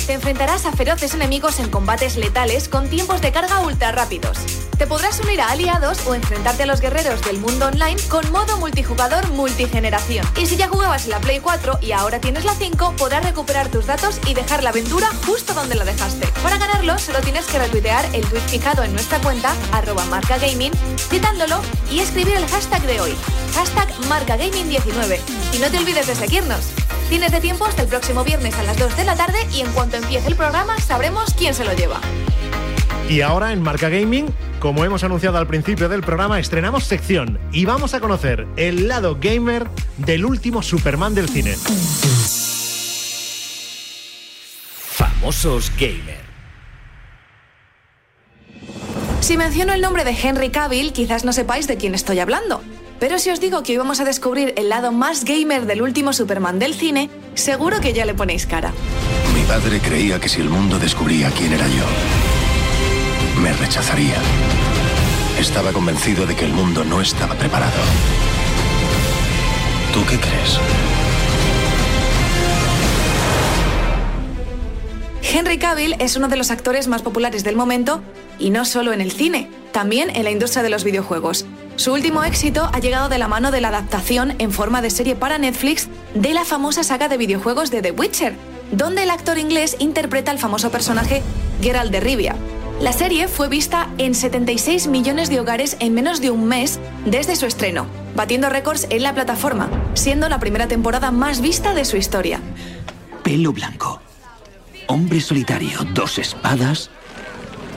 Te enfrentarás a feroces enemigos en combates letales con tiempos de carga ultra rápidos. Te podrás unir a aliados o enfrentarte a los guerreros del mundo online con modo multijugador multigeneración. Y si ya jugabas la Play 4 y ahora tienes la 5, podrás recuperar tus datos y dejar la aventura justo donde la dejaste. Para ganarlo, solo tienes que retuitear el tweet fijado en nuestra cuenta, arroba marcagaming, citándolo y escribir el hashtag de hoy, hashtag marcagaming19. Y no te olvides de seguirnos. Tienes de tiempo hasta el próximo viernes a las 2 de la tarde y en cuanto empiece el programa sabremos quién se lo lleva. Y ahora en Marca Gaming, como hemos anunciado al principio del programa, estrenamos sección y vamos a conocer el lado gamer del último Superman del cine. Famosos gamer. Si menciono el nombre de Henry Cavill, quizás no sepáis de quién estoy hablando. Pero si os digo que hoy vamos a descubrir el lado más gamer del último Superman del cine, seguro que ya le ponéis cara. Mi padre creía que si el mundo descubría quién era yo, me rechazaría. Estaba convencido de que el mundo no estaba preparado. ¿Tú qué crees? Henry Cavill es uno de los actores más populares del momento y no solo en el cine, también en la industria de los videojuegos. Su último éxito ha llegado de la mano de la adaptación en forma de serie para Netflix de la famosa saga de videojuegos de The Witcher, donde el actor inglés interpreta al famoso personaje Geralt de Rivia. La serie fue vista en 76 millones de hogares en menos de un mes desde su estreno, batiendo récords en la plataforma, siendo la primera temporada más vista de su historia. Pelo blanco. Hombre solitario, dos espadas.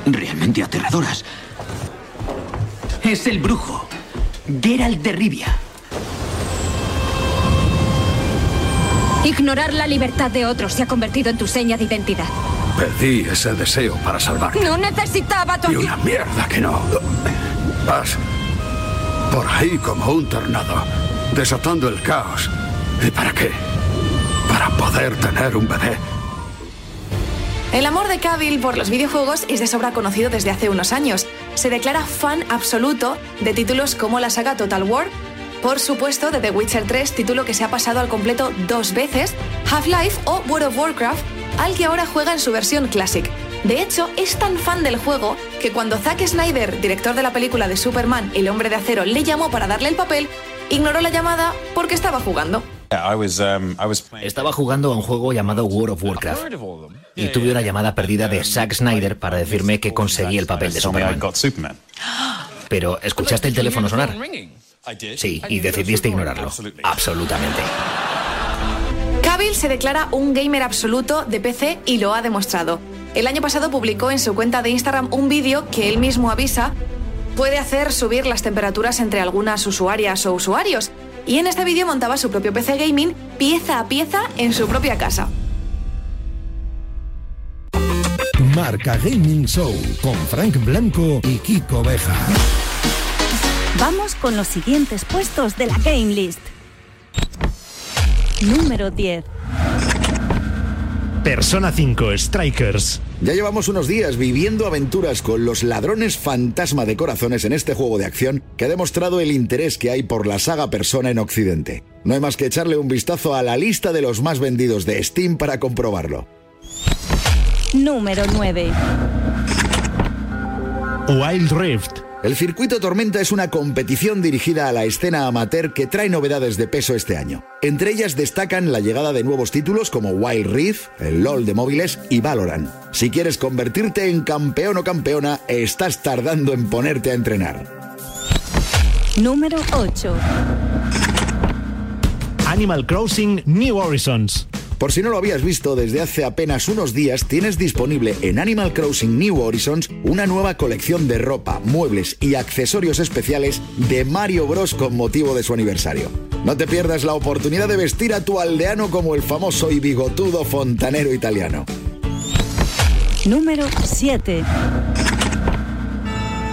Realmente aterradoras. Es el brujo. Geralt de Rivia. Ignorar la libertad de otros se ha convertido en tu seña de identidad. Pedí ese deseo para salvarme. No necesitaba tu Y una mierda que no. Vas por ahí como un tornado, desatando el caos. ¿Y para qué? Para poder tener un bebé. El amor de Cavill por los videojuegos es de sobra conocido desde hace unos años. Se declara fan absoluto de títulos como la saga Total War, por supuesto de The Witcher 3, título que se ha pasado al completo dos veces, Half-Life o World of Warcraft, al que ahora juega en su versión Classic. De hecho, es tan fan del juego que cuando Zack Snyder, director de la película de Superman, El hombre de acero, le llamó para darle el papel, ignoró la llamada porque estaba jugando. Estaba jugando a un juego llamado World of Warcraft y tuve una llamada perdida de Zack Snyder para decirme que conseguí el papel de Superman. Pero, ¿escuchaste el teléfono sonar? Sí, y decidiste ignorarlo. Absolutamente. Cavill se declara un gamer absoluto de PC y lo ha demostrado. El año pasado publicó en su cuenta de Instagram un vídeo que él mismo avisa puede hacer subir las temperaturas entre algunas usuarias o usuarios. Y en este vídeo montaba su propio PC gaming pieza a pieza en su propia casa. Marca Gaming Show con Frank Blanco y Kiko Bejar. Vamos con los siguientes puestos de la Game List. Número 10. Persona 5 Strikers. Ya llevamos unos días viviendo aventuras con los ladrones fantasma de corazones en este juego de acción que ha demostrado el interés que hay por la saga Persona en Occidente. No hay más que echarle un vistazo a la lista de los más vendidos de Steam para comprobarlo. Número 9. Wild Rift. El circuito Tormenta es una competición dirigida a la escena amateur que trae novedades de peso este año. Entre ellas destacan la llegada de nuevos títulos como Wild Rift, el LOL de móviles y Valorant. Si quieres convertirte en campeón o campeona, estás tardando en ponerte a entrenar. Número 8. Animal Crossing New Horizons. Por si no lo habías visto, desde hace apenas unos días tienes disponible en Animal Crossing New Horizons una nueva colección de ropa, muebles y accesorios especiales de Mario Bros con motivo de su aniversario. No te pierdas la oportunidad de vestir a tu aldeano como el famoso y bigotudo fontanero italiano. Número 7.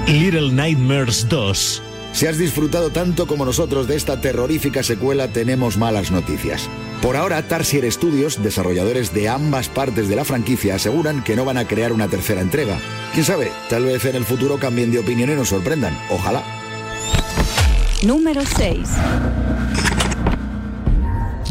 Little Nightmares 2. Si has disfrutado tanto como nosotros de esta terrorífica secuela, tenemos malas noticias. Por ahora, Tarsier Studios, desarrolladores de ambas partes de la franquicia, aseguran que no van a crear una tercera entrega. Quién sabe, tal vez en el futuro cambien de opinión y nos sorprendan. Ojalá. Número 6.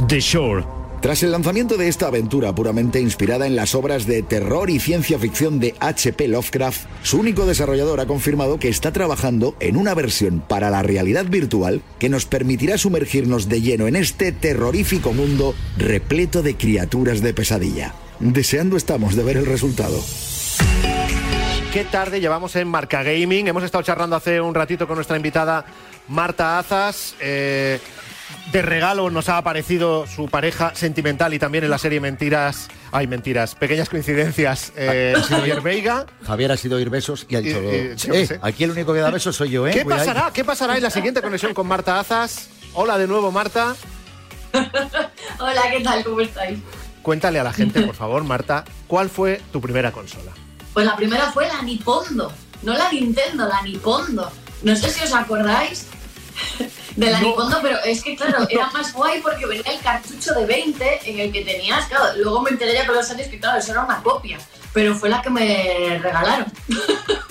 The Shore. Tras el lanzamiento de esta aventura puramente inspirada en las obras de terror y ciencia ficción de H.P. Lovecraft, su único desarrollador ha confirmado que está trabajando en una versión para la realidad virtual que nos permitirá sumergirnos de lleno en este terrorífico mundo repleto de criaturas de pesadilla. Deseando estamos de ver el resultado. Qué tarde llevamos en Marca Gaming. Hemos estado charlando hace un ratito con nuestra invitada Marta Azas. Eh, de regalo nos ha aparecido su pareja sentimental y también en la serie Mentiras. Ay, mentiras. Pequeñas coincidencias. Eh, Javier Veiga. Javier ha sido ir besos y ha dicho. Y- y- yo "Eh, aquí el único que da besos soy yo, ¿eh? ¿Qué Cuidado". pasará? ¿Qué pasará en la siguiente conexión con Marta Azas? Hola de nuevo, Marta. Hola, ¿qué tal? ¿Cómo estáis? Cuéntale a la gente, por favor, Marta, ¿cuál fue tu primera consola? Pues la primera fue la Nipondo, no la Nintendo, la Nipondo. No sé si os acordáis de la Nipondo, pero es que claro, era más guay porque venía el cartucho de 20 en el que tenías, claro, luego me enteré ya con los años que claro, eso era una copia, pero fue la que me regalaron.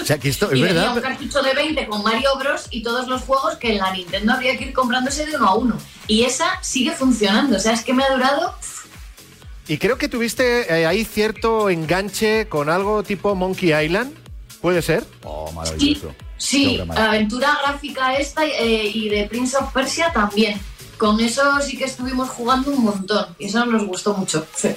O sea, que esto es y venía verdad. un cartucho de 20 con Mario Bros y todos los juegos que en la Nintendo había que ir comprándose de uno a uno. Y esa sigue funcionando, o sea, es que me ha durado Y creo que tuviste eh, ahí cierto enganche con algo tipo Monkey Island. ¿Puede ser? Oh, Sí, maravilloso. sí, maestra. aventura gráfica esta eh, y de Prince of Persia también. Con eso sí que estuvimos jugando un montón y eso nos gustó mucho. Sí.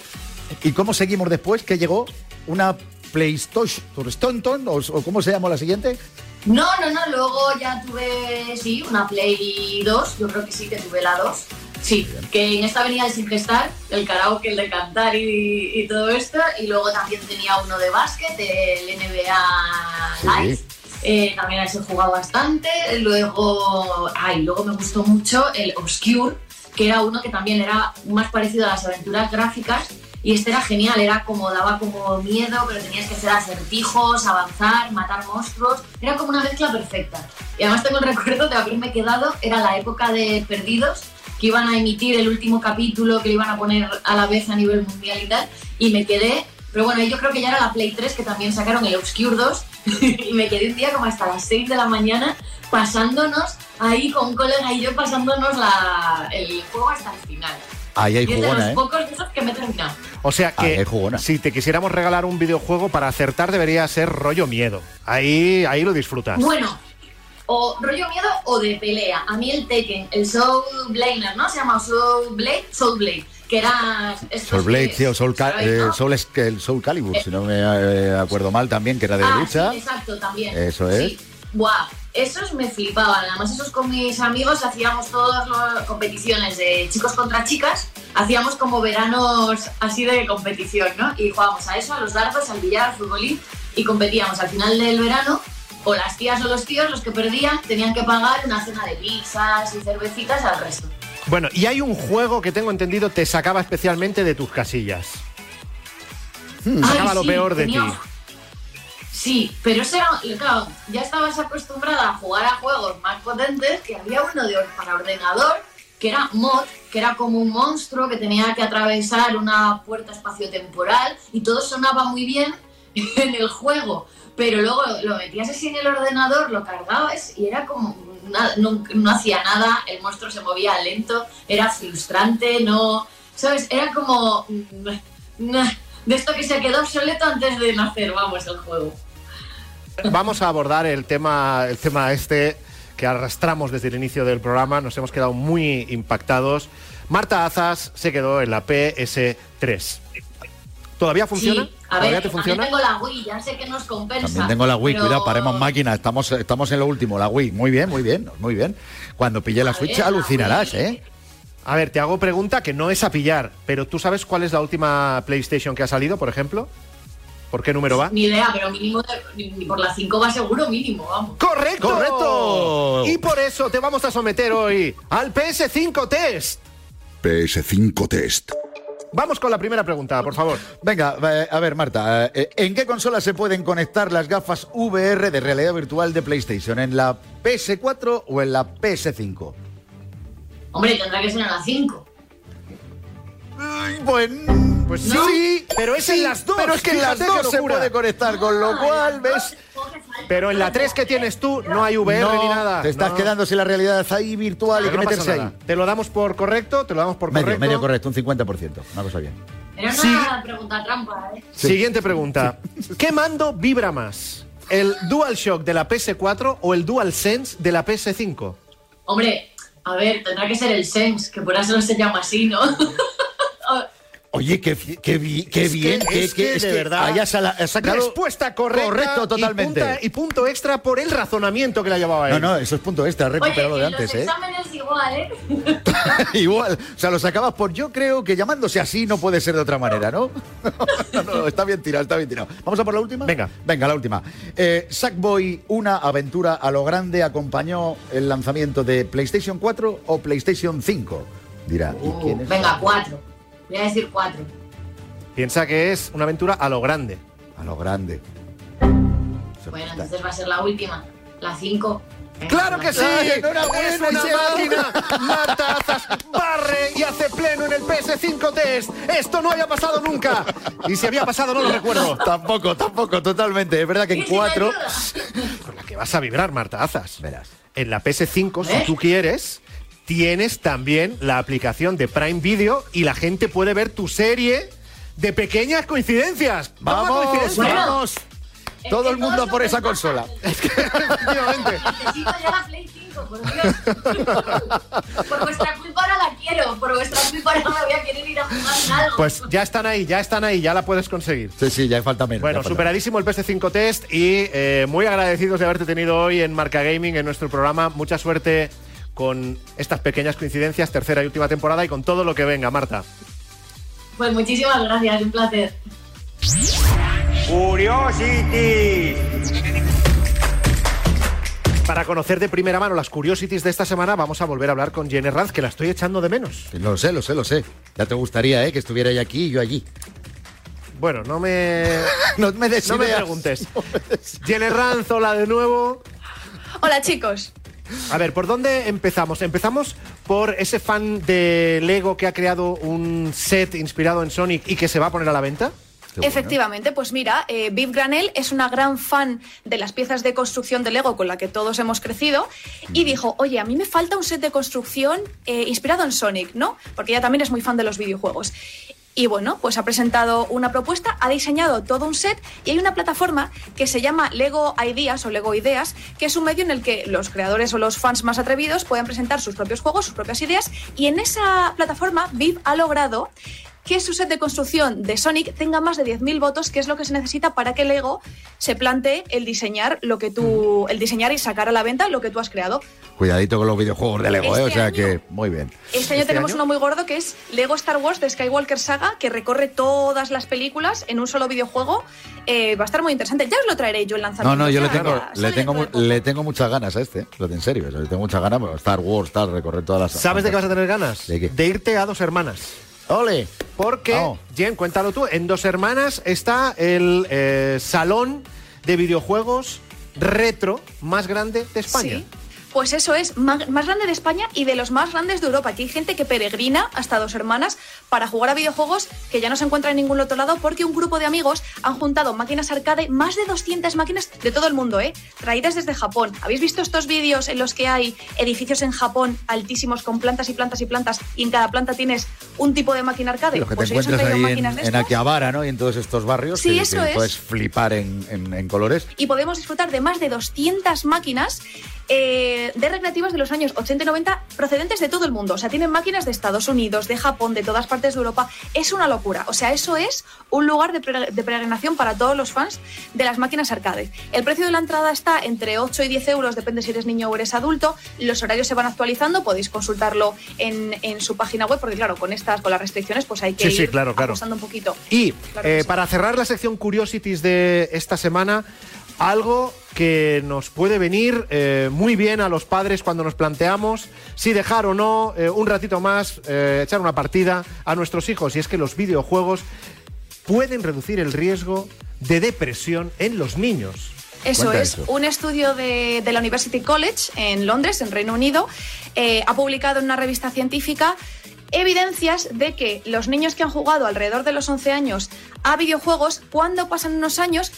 ¿Y cómo seguimos después? ¿Que llegó una PlayStation o, o cómo se llamó la siguiente? No, no, no, luego ya tuve, sí, una Play 2, yo creo que sí que tuve la 2. Sí, que en esta venía el sin gestar, el karaoke, el de cantar y, y todo esto. Y luego también tenía uno de básquet, el NBA Live. Eh, también a ese he jugado bastante. Luego, ay, luego me gustó mucho el Obscure, que era uno que también era más parecido a las aventuras gráficas. Y este era genial, era como, daba como miedo, pero tenías que hacer acertijos, avanzar, matar monstruos. Era como una mezcla perfecta. Y además tengo el recuerdo de haberme quedado, era la época de Perdidos, que iban a emitir el último capítulo, que lo iban a poner a la vez a nivel mundial y tal. Y me quedé, pero bueno, yo creo que ya era la Play 3, que también sacaron el Obscure 2. y me quedé un día como hasta las 6 de la mañana pasándonos ahí con un colega y yo pasándonos la, el juego hasta el final. Ahí hay y es de los jugona, ¿eh? pocos de esos que me he terminado. O sea Ahí que hay jugona. si te quisiéramos regalar un videojuego para acertar debería ser rollo miedo. Ahí, ahí lo disfrutas. Bueno, o rollo miedo o de pelea. A mí el Tekken, el Soul Blader, ¿no? Se llama Soul Blade, Soul Blade, que era... Soul Blade, que- sí, o Soul, Ca- ¿sabéis, eh, no? Soul, es- el Soul Calibur, si no me eh, acuerdo mal también, que era de ah, lucha. sí, exacto, también. Eso es. Sí. Buah, esos me flipaban. Además, esos con mis amigos hacíamos todas las competiciones de chicos contra chicas. Hacíamos como veranos así de competición, ¿no? Y jugábamos a eso, a los dardos, al billar, al futbolín. Y competíamos al final del verano. O las tías o los tíos, los que perdían, tenían que pagar una cena de pizzas y cervecitas al resto. Bueno, y hay un juego que tengo entendido te sacaba especialmente de tus casillas. Ay, Sacaba lo peor de ti. Sí, pero eso era, claro, ya estabas acostumbrada a jugar a juegos más potentes, que había uno de, para ordenador, que era mod, que era como un monstruo que tenía que atravesar una puerta espaciotemporal y todo sonaba muy bien en el juego, pero luego lo metías así en el ordenador, lo cargabas y era como, no, no hacía nada, el monstruo se movía lento, era frustrante, no, ¿sabes? Era como... mm, De esto que se quedó obsoleto antes de nacer, vamos, el juego. Vamos a abordar el tema, el tema este que arrastramos desde el inicio del programa. Nos hemos quedado muy impactados. Marta Azas se quedó en la PS3. ¿Todavía funciona? Sí, a ¿Todavía ver, te funciona? tengo la Wii, ya sé que nos compensa. También tengo la Wii, pero- cuidado, paremos máquina, estamos, estamos en lo último, la Wii. Muy bien, muy bien, muy bien. Cuando pille la Switch ver, alucinarás. ¿eh? A ver, te hago pregunta que no es a pillar, pero ¿tú sabes cuál es la última PlayStation que ha salido, por ejemplo? ¿Por qué número va? Ni idea, pero mínimo, de- ni ni por la 5 va seguro, mínimo, vamos. ¡Correcto! ¡Correcto! Y por eso te vamos a someter hoy al PS5 Test. PS5 Test. Vamos con la primera pregunta, por favor. Venga, eh, a ver, Marta, eh, ¿en qué consola se pueden conectar las gafas VR de realidad virtual de PlayStation? ¿En la PS4 o en la PS5? Hombre, tendrá que ser en la 5. Pues, pues sí, sí, pero es en las dos. Pero es que en las dos se puede conectar, con lo cual, ¿ves? Pero en la 3 que tienes tú no hay VR No, ni nada. Te estás No. quedando sin la realidad ahí virtual y que no meterse ahí. Te lo damos por correcto, te lo damos por Medio, correcto. medio correcto, un 50%. Una cosa bien. Era Sí. una pregunta trampa, ¿eh? Siguiente pregunta. ¿Qué mando vibra más? ¿El DualShock de la PS4 o el DualSense de la PS5? Hombre, a ver, tendrá que ser el Sense, que por eso se llama así, ¿no? Oye, qué, qué, qué Es que- bien, que, es que, de verdad. hayas sacado... Respuesta correcta. Correcto, y totalmente. punta- Y, punto extra por el razonamiento que la llevaba No, él. no, eso es punto extra, Oye, recuperado de en los antes, ¿eh? exámenes igual, ¿eh? Igual, o sea, lo sacabas por yo creo que llamándose así no puede ser de otra manera, ¿no? no, no, está bien tirado, está bien tirado. ¿Vamos a por la última? Venga. Venga, la última. Eh, Sackboy, una aventura a lo grande, acompañó el lanzamiento de PlayStation 4 o PlayStation 5. Dirá, ¿y quién es? Venga, cuatro. Voy a decir cuatro. Piensa que es una aventura a lo grande. A lo grande. Bueno, entonces va a ser la última. La cinco. ¡Claro la que sí! Enhorabuena, ¡Es una máquina! Marta Azas barre y hace pleno en el PS5 Test. Esto no había pasado nunca. Y si había pasado no lo recuerdo. Tampoco, tampoco, totalmente. Es verdad que en ¿Y si me cuatro... Con la que vas a vibrar, Marta Azas. Verás. En la PS5, ¿Eh? si tú quieres, tienes también la aplicación de Prime Video y la gente puede ver tu serie de pequeñas coincidencias. Toma ¡Vamos, coincidencia. vamos! Es Todo que el mundo por esa consola. Efectivamente. Necesito ya la Play 5, por Dios. por vuestra culpa ahora la quiero. Por vuestra culpa ahora me voy a querer ir a jugar en algo. Pues ya están ahí, ya están ahí, ya la puedes conseguir. Sí, sí, ya falta menos. Bueno, falta superadísimo el PS5 Test y eh, muy agradecidos de haberte tenido hoy en Marca Gaming, en nuestro programa. Mucha suerte con estas pequeñas coincidencias, tercera y última temporada y con todo lo que venga, Marta. Pues muchísimas gracias, un placer. Para conocer de primera mano las curiosities de esta semana, vamos a volver a hablar con Jenny Ranz, que la estoy echando de menos. Lo sé, lo sé, lo sé. Ya te gustaría, ¿eh? Que estuviera ella aquí y yo allí. Bueno, no me, No me no me preguntes. Jenny Ranz, hola de nuevo. Hola chicos. A ver, ¿por dónde empezamos? Empezamos por ese fan de Lego que ha creado un set inspirado en Sonic y que se va a poner a la venta. Bueno. Efectivamente, pues mira, eh, Viv Granel es una gran fan de las piezas de construcción de Lego con la que todos hemos crecido y dijo, oye, a mí me falta un set de construcción eh, inspirado en Sonic, ¿no? Porque ella también es muy fan de los videojuegos. Y bueno, pues ha presentado una propuesta, ha diseñado todo un set y hay una plataforma que se llama Lego Ideas o Lego Ideas, que es un medio en el que los creadores o los fans más atrevidos pueden presentar sus propios juegos, sus propias ideas y en esa plataforma Viv ha logrado que su set de construcción de Sonic tenga más de 10.000 votos, que es lo que se necesita para que Lego se plantee el diseñar lo que tú, el diseñar y sacar a la venta lo que tú has creado. Cuidadito con los videojuegos de Lego, ¿eh? O Este sea año- que, muy bien. Este año ¿Este tenemos año? uno muy gordo que es Lego Star Wars de Skywalker Saga, que recorre todas las películas en un solo videojuego. Eh, va a estar muy interesante. Ya os lo traeré yo el No, lanzamiento. no, yo le tengo, le tengo, de le muchas ganas a este, lo de en serio, le tengo muchas ganas, Star Wars, tal, recorrer todas las... ¿Sabes de qué vas a tener ganas? ¿De qué? irte a Dos Hermanas. ¡Ole! Porque, Vamos. Jen, cuéntalo tú, en Dos Hermanas está el eh, salón de videojuegos retro más grande de España. Sí. Pues eso es, más, grande de España y de los más grandes de Europa. Aquí hay gente que peregrina hasta dos hermanas para jugar a videojuegos que ya no se encuentran en ningún otro lado porque un grupo de amigos han juntado máquinas arcade, más de 200 máquinas de todo el mundo, ¿eh? Traídas desde Japón. ¿Habéis visto estos vídeos en los que hay edificios en Japón altísimos con plantas y plantas y plantas y en cada planta tienes un tipo de máquina arcade? Lo que pues te ellos han encuentras traído ahí máquinas en, en. Akihabara, ¿no? Y en todos estos barrios Sí, que, eso que es. puedes flipar en, en- en colores. y podemos disfrutar de más de 200 máquinas eh, de recreativas de los años 80 y 90 procedentes de todo el mundo. O sea, tienen máquinas de Estados Unidos, de Japón, de todas partes de Europa. Es una locura. O sea, eso es un lugar de, pre- de peregrinación para todos los fans de las máquinas arcade. El precio de la entrada está entre 8 y 10 euros, depende si eres niño o eres adulto. Los horarios se van actualizando, podéis consultarlo en, en su página web, porque claro, con estas, con las restricciones, pues hay que Sí, sí, ir claro, claro. ajustando un poquito. Y Claro eh, sí. para cerrar la sección Curiosities de esta semana, algo que nos puede venir eh, muy bien a los padres cuando nos planteamos si dejar o no eh, un ratito más, eh, echar una partida a nuestros hijos. Y es que los videojuegos pueden reducir el riesgo de depresión en los niños. Eso Cuenta es, un estudio de, de la University College en Londres, en Reino Unido, eh, ha publicado en una revista científica evidencias de que los niños que han jugado alrededor de los 11 años a videojuegos, cuando pasan unos años,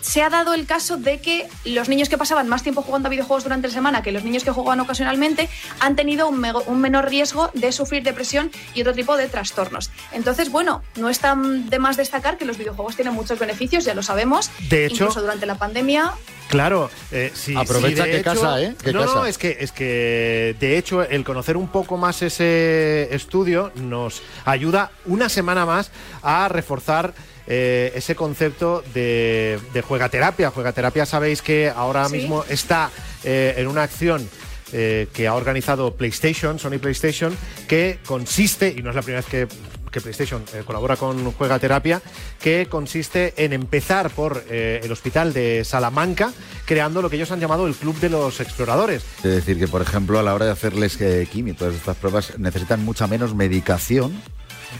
se ha dado el caso de que los niños que pasaban más tiempo jugando a videojuegos durante la semana que los niños que jugaban ocasionalmente han tenido un, menor riesgo de sufrir depresión y otro tipo de trastornos. Entonces, bueno, no está de más destacar que los videojuegos tienen muchos beneficios, ya lo sabemos. De hecho- incluso durante la pandemia Claro, eh, sí, Aprovecha sí, que casa, ¿eh? Que no, no, casa. es que, es que de hecho el conocer un poco más ese estudio nos ayuda una semana más a reforzar eh, ese concepto de, de juegaterapia. Juegaterapia sabéis que ahora Sí. mismo está eh, en una acción eh, que ha organizado PlayStation, Sony PlayStation, que consiste, y no es la primera vez que, que PlayStation eh, colabora con Juega Terapia, que consiste en empezar por eh, el hospital de Salamanca, creando lo que ellos han llamado el Club de los Exploradores. Es decir, que por ejemplo a la hora de hacerles eh, quimio, todas estas pruebas necesitan mucha menos medicación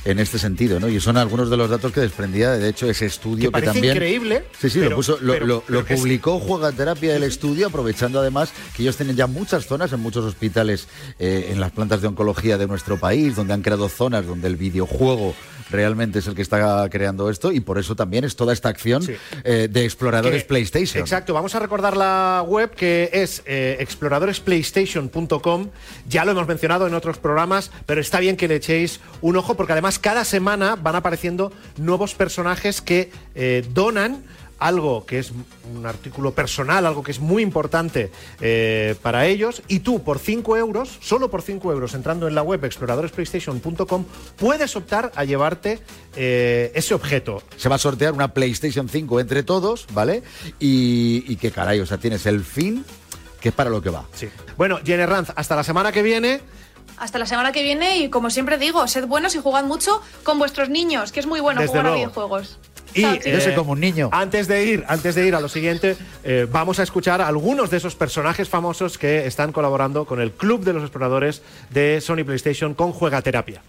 en este sentido, ¿no? Y son algunos de los datos que desprendía, de hecho, ese estudio Que también... increíble, Sí, sí, pero- lo, puso, lo, pero- lo- pero lo que es- publicó Juega Terapia el estudio, aprovechando además que ellos tienen ya muchas zonas en muchos hospitales, eh, en las plantas de oncología de nuestro país, donde han creado zonas donde el videojuego realmente es el que está creando esto y por eso también es toda esta acción Sí. eh, de exploradores Que- PlayStation. Exacto, vamos a recordar la web que es eh, exploradoresplaystation.com. Ya lo hemos mencionado en otros programas, pero está bien que le echéis un ojo porque además cada semana van apareciendo nuevos personajes que eh, donan algo que es un artículo personal, algo que es muy importante eh, para ellos, y tú por 5 euros, solo por 5 euros, entrando en la web exploradoresplaystation.com, puedes optar a llevarte eh, ese objeto. Se va a sortear una PlayStation 5 entre todos, ¿vale? Y, y que caray, o sea, tienes el fin que es para lo que va. Sí. Bueno, Jenny Ranz, hasta la semana que viene. hasta la semana que viene y como siempre digo, sed buenos y jugad mucho con vuestros niños, que es muy bueno Desde jugar a videojuegos. Y Chao, chicos. eh, un niño. Antes de ir, antes de ir a lo siguiente, eh, vamos a escuchar a algunos de esos personajes famosos que están colaborando con el Club de los Exploradores de Sony PlayStation con Juega Terapia.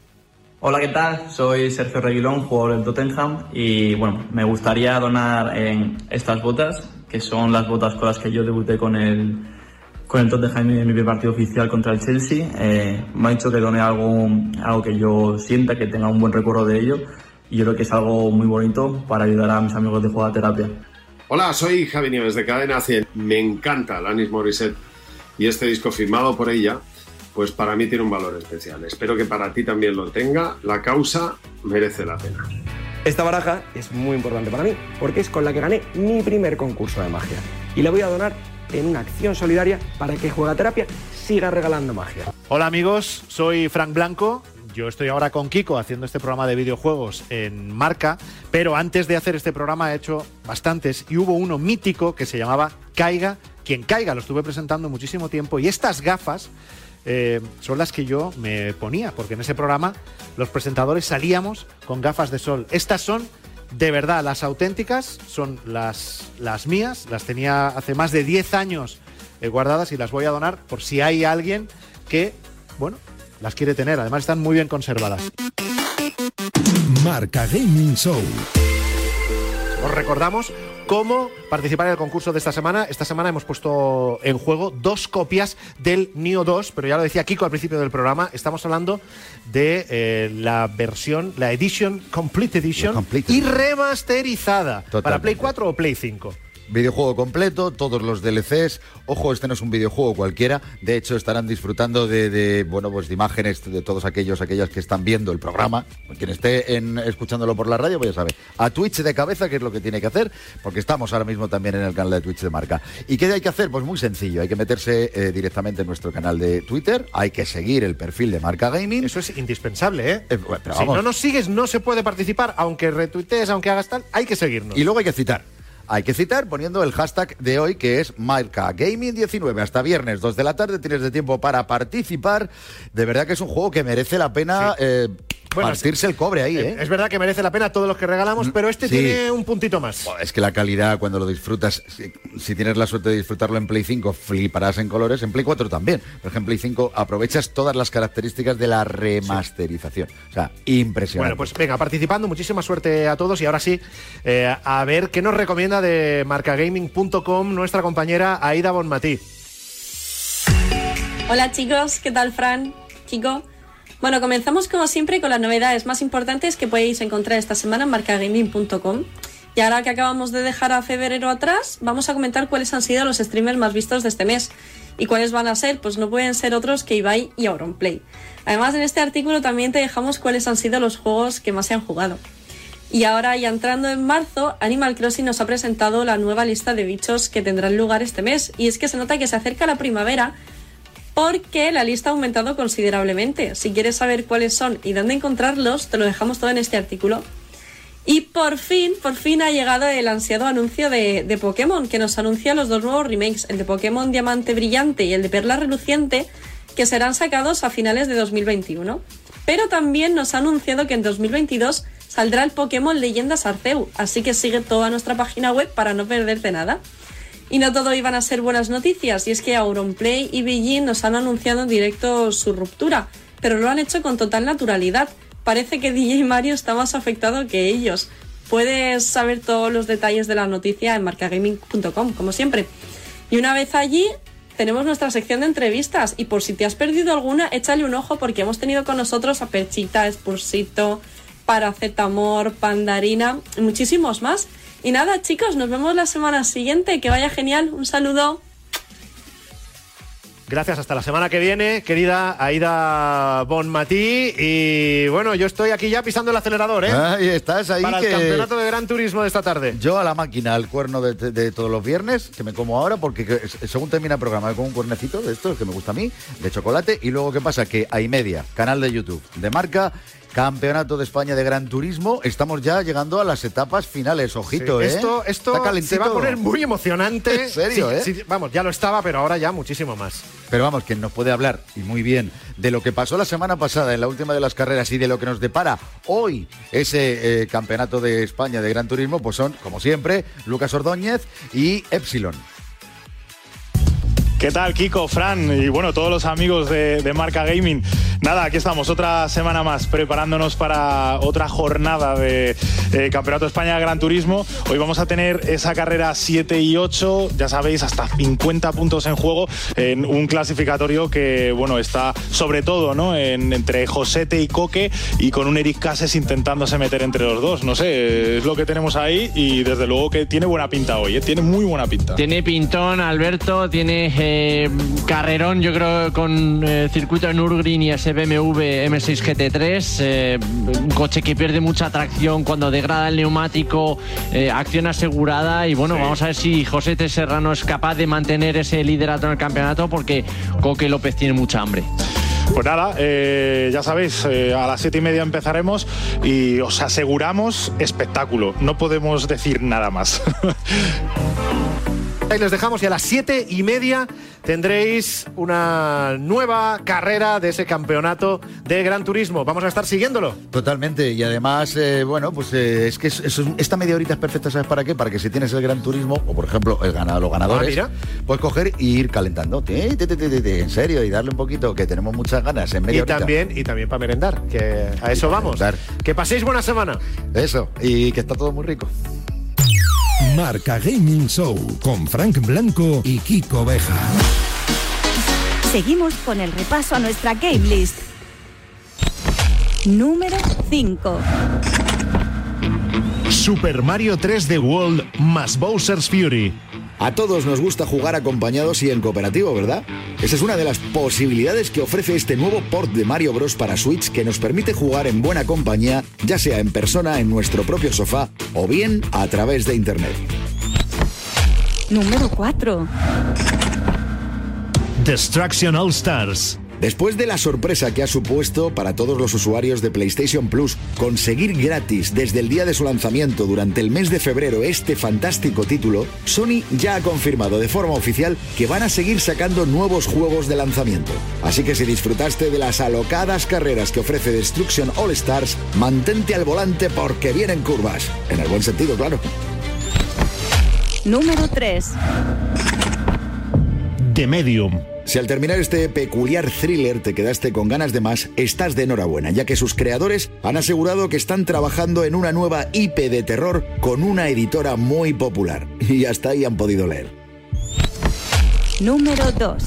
Hola, ¿qué tal? Soy Sergio Reguilón, jugador del Tottenham y bueno, me gustaría donar en estas botas, que son las botas con las que yo debuté con el, con el Tottenham en mi primer partido oficial contra el Chelsea. Eh, me ha dicho que done algo, algo que yo sienta, que tenga un buen recuerdo de ello y yo creo que es algo muy bonito para ayudar a mis amigos de Juega Terapia. Hola, soy Javi Nieves de Cadena 100. Me encanta Alanis Morissette y este disco firmado por ella, pues para mí tiene un valor especial. Espero que para ti también lo tenga. La causa merece la pena. Esta baraja es muy importante para mí porque es con la que gané mi primer concurso de magia y la voy a donar en una acción solidaria para que Juegaterapia siga regalando magia. Hola amigos, soy Frank Blanco. Yo estoy ahora con Kiko haciendo este programa de videojuegos en marca, pero antes de hacer este programa he hecho bastantes y hubo uno mítico que se llamaba Caiga quien caiga. Lo estuve presentando muchísimo tiempo y estas gafas eh, son las que yo me ponía, porque en ese programa los presentadores salíamos con gafas de sol. Estas son de verdad las auténticas, son las, las mías, las tenía hace más de 10 años eh, guardadas y las voy a donar por si hay alguien que, bueno, las quiere tener. Además están muy bien conservadas. Marca Gaming Show. Os recordamos cómo participar en el concurso de esta semana. Esta semana hemos puesto en juego dos copias del Neo 2, pero ya lo decía Kiko al principio del programa, estamos hablando de eh, la versión, la Edition, Complete Edition y remasterizada para. Play 4 o Play 5. Videojuego completo, todos los DLCs. Ojo, este no es un videojuego cualquiera. De hecho, estarán disfrutando de, de, bueno, pues de imágenes de todos aquellos, aquellas que están viendo el programa. Quien esté en- escuchándolo por la radio, pues ya sabe. A Twitch de cabeza, que es lo que tiene que hacer, porque estamos ahora mismo también en el canal de Twitch de marca. ¿Y qué hay que hacer? Pues muy sencillo. Hay que meterse eh, directamente en nuestro canal de Twitter. Hay que seguir el perfil de marca gaming. Eso es indispensable, ¿eh? pero si no nos sigues, no se puede participar, aunque retuitees, aunque hagas tal, hay que seguirnos. Y luego hay que citar. Hay que citar poniendo el hashtag de hoy que es MarcaGaming19. Hasta viernes, 2 de la tarde, tienes de tiempo para participar. De verdad que es un juego que merece la pena eh, Bueno, partirse el cobre ahí, ¿eh? Es verdad que merece la pena todos los que regalamos, pero este Sí. tiene un puntito más. Es que la calidad, cuando lo disfrutas, si, si tienes la suerte de disfrutarlo en Play 5, fliparás en colores. En Play 4 también. Por ejemplo, en Play 5 aprovechas todas las características de la remasterización. O sea, impresionante. Bueno, pues venga, participando, muchísima suerte a todos y ahora sí, eh, a ver qué nos recomienda de marcagaming.com nuestra compañera Aida Bonmatí. Hola chicos, ¿qué tal Fran? Chico. Bueno, comenzamos como siempre con las novedades más importantes que podéis encontrar esta semana en marcagaming.com. Y ahora que acabamos de dejar a febrero atrás, vamos a comentar cuáles han sido los streamers más vistos de este mes. ¿Y cuáles van a ser? Pues no pueden ser otros que Ibai y Auronplay. Además, en este artículo también te dejamos cuáles han sido los juegos que más se han jugado. Y ahora, ya entrando en marzo, Animal Crossing nos ha presentado la nueva lista de bichos que tendrán lugar este mes. Y es que se nota que se acerca la primavera porque la lista ha aumentado considerablemente. Si quieres saber cuáles son y dónde encontrarlos, te lo dejamos todo en este artículo. Y por fin, por fin ha llegado el ansiado anuncio de, Pokémon, que nos anuncia los dos nuevos remakes, el de Pokémon Diamante Brillante y el de Perla Reluciente, que serán sacados a finales de 2021. Pero también nos ha anunciado que en 2022 saldrá el Pokémon Leyendas Arceus, así que sigue toda nuestra página web para no perderte nada. Y no todo iban a ser buenas noticias, y es que Auronplay y Beijing nos han anunciado en directo su ruptura, pero lo han hecho con total naturalidad. Parece que DJ Mario está más afectado que ellos. Puedes saber todos los detalles de la noticia en marcagaming.com, como siempre. Y una vez allí, tenemos nuestra sección de entrevistas, y por si te has perdido alguna, échale un ojo porque hemos tenido con nosotros a Perchita, Spursito, Paracetamor, Pandarina y muchísimos más. Y nada, chicos, nos vemos la semana siguiente. Que vaya genial. Un saludo. Gracias, hasta la semana que viene, querida Aida Bonmatí. Y bueno, yo estoy aquí ya pisando el acelerador, ¿eh? Ahí estás, ahí Para que- el campeonato de Gran Turismo de esta tarde. Yo a la máquina, al cuerno de, de todos los viernes, que me como ahora, porque que- según termina el programa, me como un cuernecito de estos que me gusta a mí, de chocolate, y luego, ¿qué pasa? Que hay media, canal de YouTube de marca, Campeonato de España de Gran Turismo, estamos ya llegando a las etapas finales, ojito, Sí, ¿eh? Esto, esto se va a poner muy emocionante. ¿En serio, Sí, eh? sí, vamos, ya lo estaba, pero ahora ya muchísimo más. Pero vamos, quien nos puede hablar, y muy bien, de lo que pasó la semana pasada en la última de las carreras y de lo que nos depara hoy ese eh, campeonato de España de Gran Turismo, pues son, como siempre, Lucas Ordóñez y Epsilon. ¿Qué tal, Kiko, Fran y bueno, todos los amigos de, de Marca Gaming? Nada, aquí estamos, otra semana más, preparándonos para otra jornada de eh, Campeonato España de Gran Turismo. Hoy vamos a tener esa carrera 7 y 8, ya sabéis, hasta 50 puntos en juego en un clasificatorio que, bueno, está sobre todo, ¿no? En- entre Josete y Coque y con un Eric Cases intentándose meter entre los dos. No sé, es lo que tenemos ahí y desde luego que tiene buena pinta hoy, ¿eh? tiene muy buena pinta. Tiene pintón, Alberto, tiene eh, carrerón, yo creo, con eh, circuito en Nürburgring y ese BMW M6 GT3. eh, un coche que pierde mucha tracción cuando degrada el neumático, eh, acción asegurada. Y bueno, vamos a ver si José T. Serrano es capaz de mantener ese liderato en el campeonato porque Coque López tiene mucha hambre. Pues nada, eh, ya sabéis, eh, a las siete y media empezaremos y os aseguramos espectáculo. No podemos decir nada más. Ahí les dejamos y a las siete y media tendréis una nueva carrera de ese campeonato de Gran Turismo. Vamos a estar siguiéndolo. Totalmente, y además, eh, bueno, pues eh, es que es- es un- esta media horita es perfecta, ¿sabes para qué? Para que si tienes el Gran Turismo, o por ejemplo, el ganado, los ganadores, Ah, mira. puedes coger y ir calentando. En serio, y darle un poquito, que tenemos muchas ganas en media Y horita. también, y también para merendar, que a eso vamos. Que paséis buena semana. Eso, y que está todo muy rico. Marca Gaming Show con Frank Blanco y Kiko Beja. Seguimos con el repaso a nuestra game list. Número 5. Super Mario 3D World más Bowser's Fury. A todos nos gusta jugar acompañados y en cooperativo, ¿verdad? Esa es una de las posibilidades que ofrece este nuevo port de Mario Bros. para Switch que nos permite jugar en buena compañía, ya sea en persona en nuestro propio sofá o bien a través de Internet. Número 4. Destruction All Stars. Después de la sorpresa que ha supuesto para todos los usuarios de PlayStation Plus conseguir gratis desde el día de su lanzamiento durante el mes de febrero este fantástico título, Sony ya ha confirmado de forma oficial que van a seguir sacando nuevos juegos de lanzamiento. Así que si disfrutaste de las alocadas carreras que ofrece Destruction All Stars, mantente al volante porque vienen curvas. En el buen sentido, claro. Número 3. The Medium. Si al terminar este peculiar thriller te quedaste con ganas de más, estás de enhorabuena, ya que sus creadores han asegurado que están trabajando en una nueva IP de terror con una editora muy popular. Y hasta ahí han podido leer. Número 2.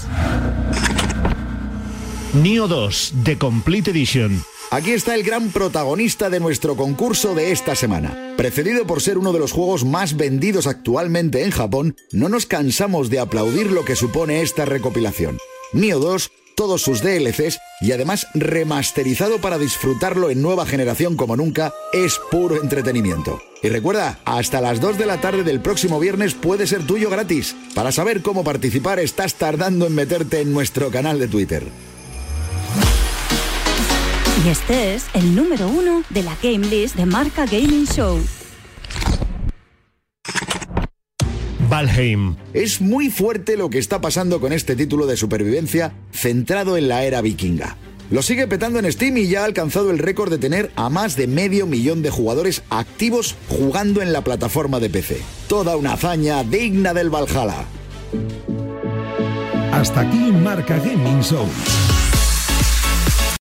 Neo 2, The Complete Edition. Aquí está el gran protagonista de nuestro concurso de esta semana. Precedido por ser uno de los juegos más vendidos actualmente en Japón, no nos cansamos de aplaudir lo que supone esta recopilación. Neo 2, todos sus DLCs y además remasterizado para disfrutarlo en nueva generación como nunca, es puro entretenimiento. Y recuerda, hasta las 2 de la tarde del próximo viernes puede ser tuyo gratis. Para saber cómo participar estás tardando en meterte en nuestro canal de Twitter. Y este es el número uno de la Game List de Marca Gaming Show. Valheim. Es muy fuerte lo que está pasando con este título de supervivencia centrado en la era vikinga. Lo sigue petando en Steam y ya ha alcanzado el récord de tener a más de medio millón de jugadores activos jugando en la plataforma de PC. Toda una hazaña digna del Valhalla. Hasta aquí Marca Gaming Show.